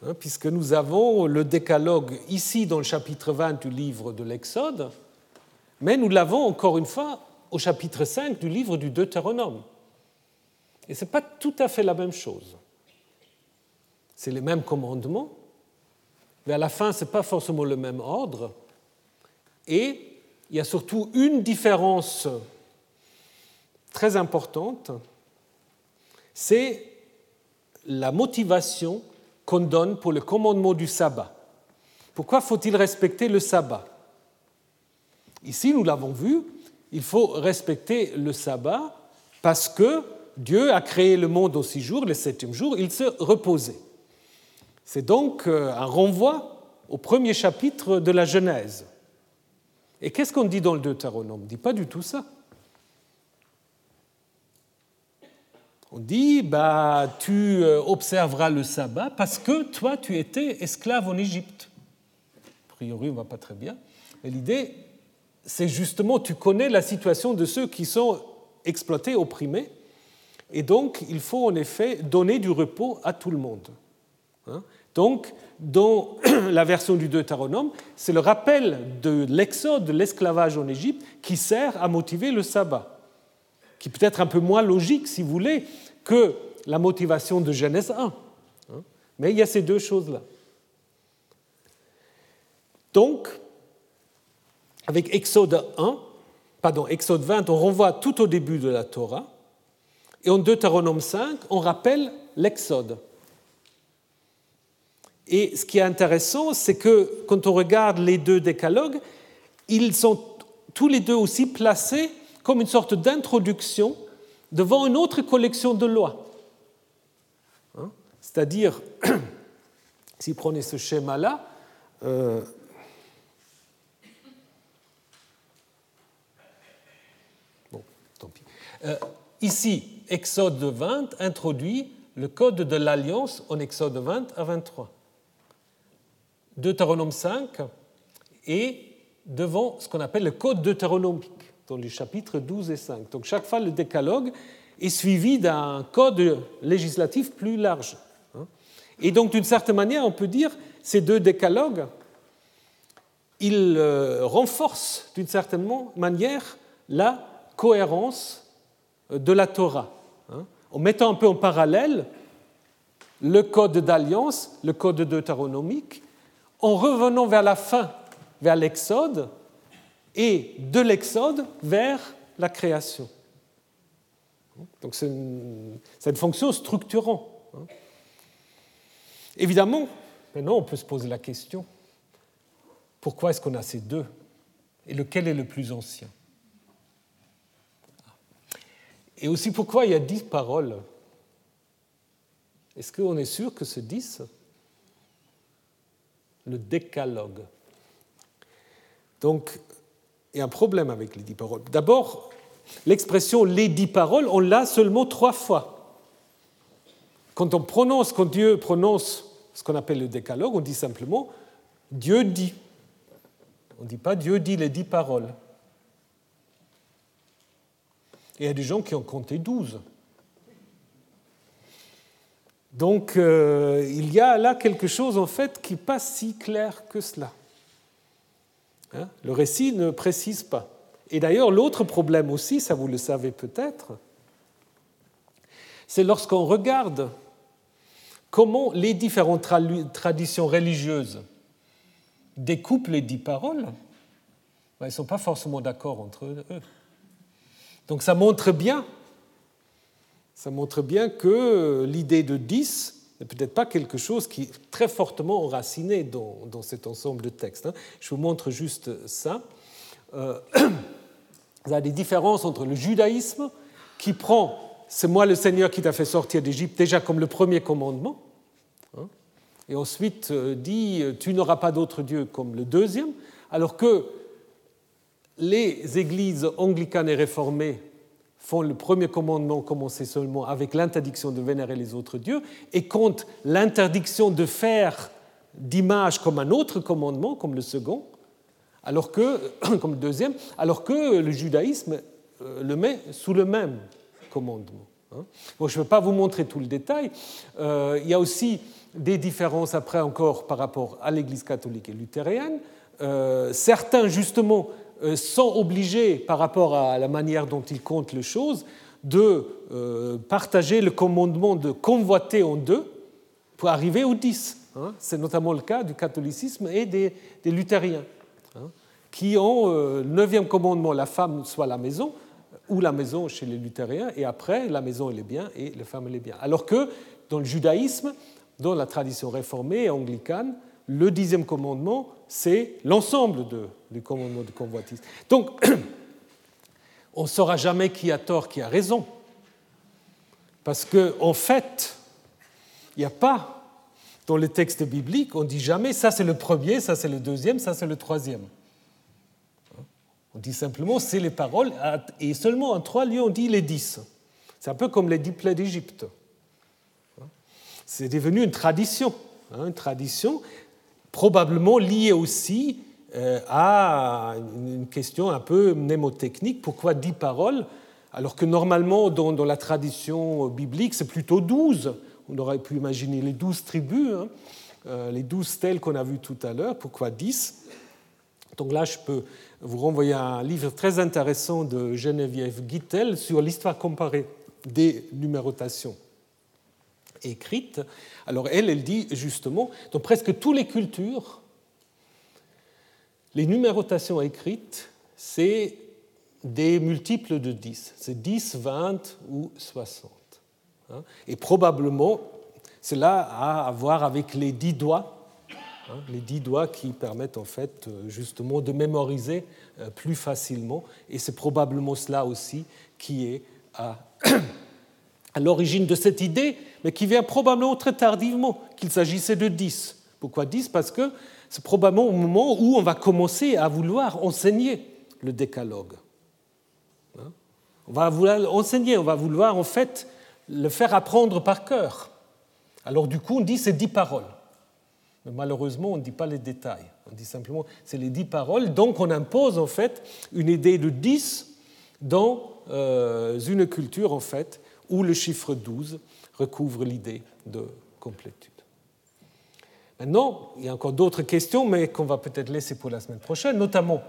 Hein, puisque nous avons le décalogue ici dans le chapitre 20 du livre de l'Exode, mais nous l'avons encore une fois au chapitre 5 du livre du Deutéronome. Et ce n'est pas tout à fait la même chose. C'est les mêmes commandements, mais à la fin, ce n'est pas forcément le même ordre. Et il y a surtout une différence très importante, c'est la motivation qu'on donne pour le commandement du sabbat. Pourquoi faut-il respecter le sabbat? Ici, nous l'avons vu, il faut respecter le sabbat parce que Dieu a créé le monde en six jours, le septième jour, il se reposait. C'est donc euh, un renvoi au premier chapitre de la Genèse Et qu'est-ce qu'on dit dans le Deutéronome? On ne dit pas du tout ça. On dit, bah, tu euh, observeras le sabbat parce que toi, tu étais esclave en Égypte. A priori, on ne va pas très bien. Mais l'idée, c'est justement, tu connais la situation de ceux qui sont exploités, opprimés, et donc il faut en effet donner du repos à tout le monde. Hein. donc, dans la version du Deutéronome, c'est le rappel de l'exode, de l'esclavage en Égypte, qui sert à motiver le sabbat, qui peut être un peu moins logique, si vous voulez, que la motivation de Genèse 1. Hein. Mais il y a ces deux choses-là. Donc, avec Exode 1, pardon, Exode 20, on renvoie tout au début de la Torah, et en Deutéronome 5, on rappelle l'Exode. Et ce qui est intéressant, c'est que quand on regarde les deux décalogues, ils sont tous les deux aussi placés comme une sorte d'introduction devant une autre collection de lois. Hein? C'est-à-dire, si vous prenez ce schéma-là, euh, bon, tant pis. Euh, ici, Exode 20 introduit le code de l'alliance en Exode 20 à 23. Deutéronome 5 est devant ce qu'on appelle le code deutéronomique dans les chapitres 12 et 5. Donc chaque fois, le décalogue est suivi d'un code législatif plus large. Hein. Et donc, d'une certaine manière, on peut dire ces deux décalogues, ils euh, renforcent d'une certaine manière la cohérence de la Torah, hein, en mettant un peu en parallèle le code d'alliance, le code deutéronomique, en revenant vers la fin, vers l'Exode, et de l'Exode vers la création. Donc c'est une, fonction structurante. Hein. Évidemment, maintenant on peut se poser la question, pourquoi est-ce qu'on a ces deux Et lequel est le plus ancien? Et aussi pourquoi il y a dix paroles? Est-ce qu'on est sûr que ce dix le décalogue? Donc, a un problème avec les dix paroles. D'abord, l'expression les dix paroles, on l'a seulement trois fois. Quand on prononce, quand Dieu prononce ce qu'on appelle le décalogue, on dit simplement Dieu dit. On ne dit pas Dieu dit les dix paroles. Et il y a des gens qui ont compté douze. Donc euh, il y a là quelque chose en fait qui n'est pas si clair que cela. Hein, le récit ne précise pas. Et d'ailleurs, l'autre problème aussi, ça vous le savez peut-être, c'est lorsqu'on regarde comment les différentes traditions religieuses découpent les dix paroles, ben, ils ne sont pas forcément d'accord entre eux. Donc ça montre bien ça montre bien que l'idée de 10 n'est peut-être pas quelque chose qui est très fortement enraciné dans, dans cet ensemble de textes. Hein. Je vous montre juste ça. Euh, il y a des différences entre le judaïsme, qui prend c'est moi le Seigneur qui t'a fait sortir d'Égypte déjà comme le premier commandement, hein, et ensuite euh, dit tu n'auras pas d'autre Dieu comme le deuxième, alors que les églises anglicanes et réformées font le premier commandement commencer seulement avec l'interdiction de vénérer les autres dieux et compte l'interdiction de faire d'image comme un autre commandement, comme le second, alors que, comme le deuxième, alors que le judaïsme euh, le met sous le même commandement. Hein. Bon, je ne vais pas vous montrer tout le détail. Euh, il y a aussi des différences après encore par rapport à l'Église catholique et luthérienne. Euh, certains, justement, sont obligés, par rapport à la manière dont ils comptent les choses, de euh, partager le commandement de convoiter en deux pour arriver aux dix. Hein. C'est notamment le cas du catholicisme et des, luthériens, hein, qui ont euh, le neuvième commandement, la femme soit la maison, ou la maison chez les luthériens, et après, la maison et les biens, et la femme et les biens. Alors que dans le judaïsme, dans la tradition réformée et anglicane, le dixième commandement, c'est l'ensemble du commandement de convoitise. Donc, on ne saura jamais qui a tort, qui a raison. Parce qu'en en fait, il n'y a pas, dans les textes bibliques, on dit jamais ça c'est le premier, ça c'est le deuxième, ça c'est le troisième. On dit simplement c'est les paroles, et seulement en trois lieux on dit les dix. C'est un peu comme les dix plaies d'Égypte. C'est devenu une tradition, hein, une tradition probablement liée aussi euh, à une question un peu mnémotechnique. Pourquoi dix paroles alors que normalement dans, la tradition biblique c'est plutôt douze On aurait pu imaginer les douze tribus, hein, euh, les douze stèles qu'on a vues tout à l'heure. Pourquoi dix? Donc là je peux vous renvoyer à un livre très intéressant de Geneviève Guittel sur l'histoire comparée des numérotations écrites. Alors elle, elle dit justement, dans presque toutes les cultures, les numérotations écrites, c'est des multiples de 10. C'est 10, 20 ou 60. Hein. Et probablement, cela a à voir avec les dix doigts, hein, les dix doigts qui permettent en fait justement de mémoriser euh, plus facilement. Et c'est probablement cela aussi qui est à à l'origine de cette idée, mais qui vient probablement très tardivement, qu'il s'agissait de 10. Pourquoi 10 Parce que c'est probablement au moment où on va commencer à vouloir enseigner le décalogue. Hein? On va vouloir enseigner, on va vouloir en fait le faire apprendre par cœur. Alors du coup, on dit c'est dix paroles. Mais malheureusement, on ne dit pas les détails. On dit simplement c'est les dix paroles. Donc on impose en fait une idée de dix dans euh, une culture en fait où le chiffre 12 recouvre l'idée de complétude. Maintenant, il y a encore d'autres questions, mais qu'on va peut-être laisser pour la semaine prochaine, notamment,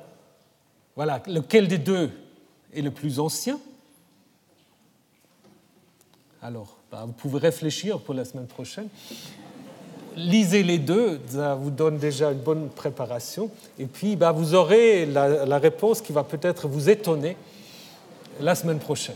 voilà, lequel des deux est le plus ancien? Alors, bah, vous pouvez réfléchir pour la semaine prochaine. Lisez les deux, ça vous donne déjà une bonne préparation. Et puis, bah, vous aurez la, réponse qui va peut-être vous étonner la semaine prochaine.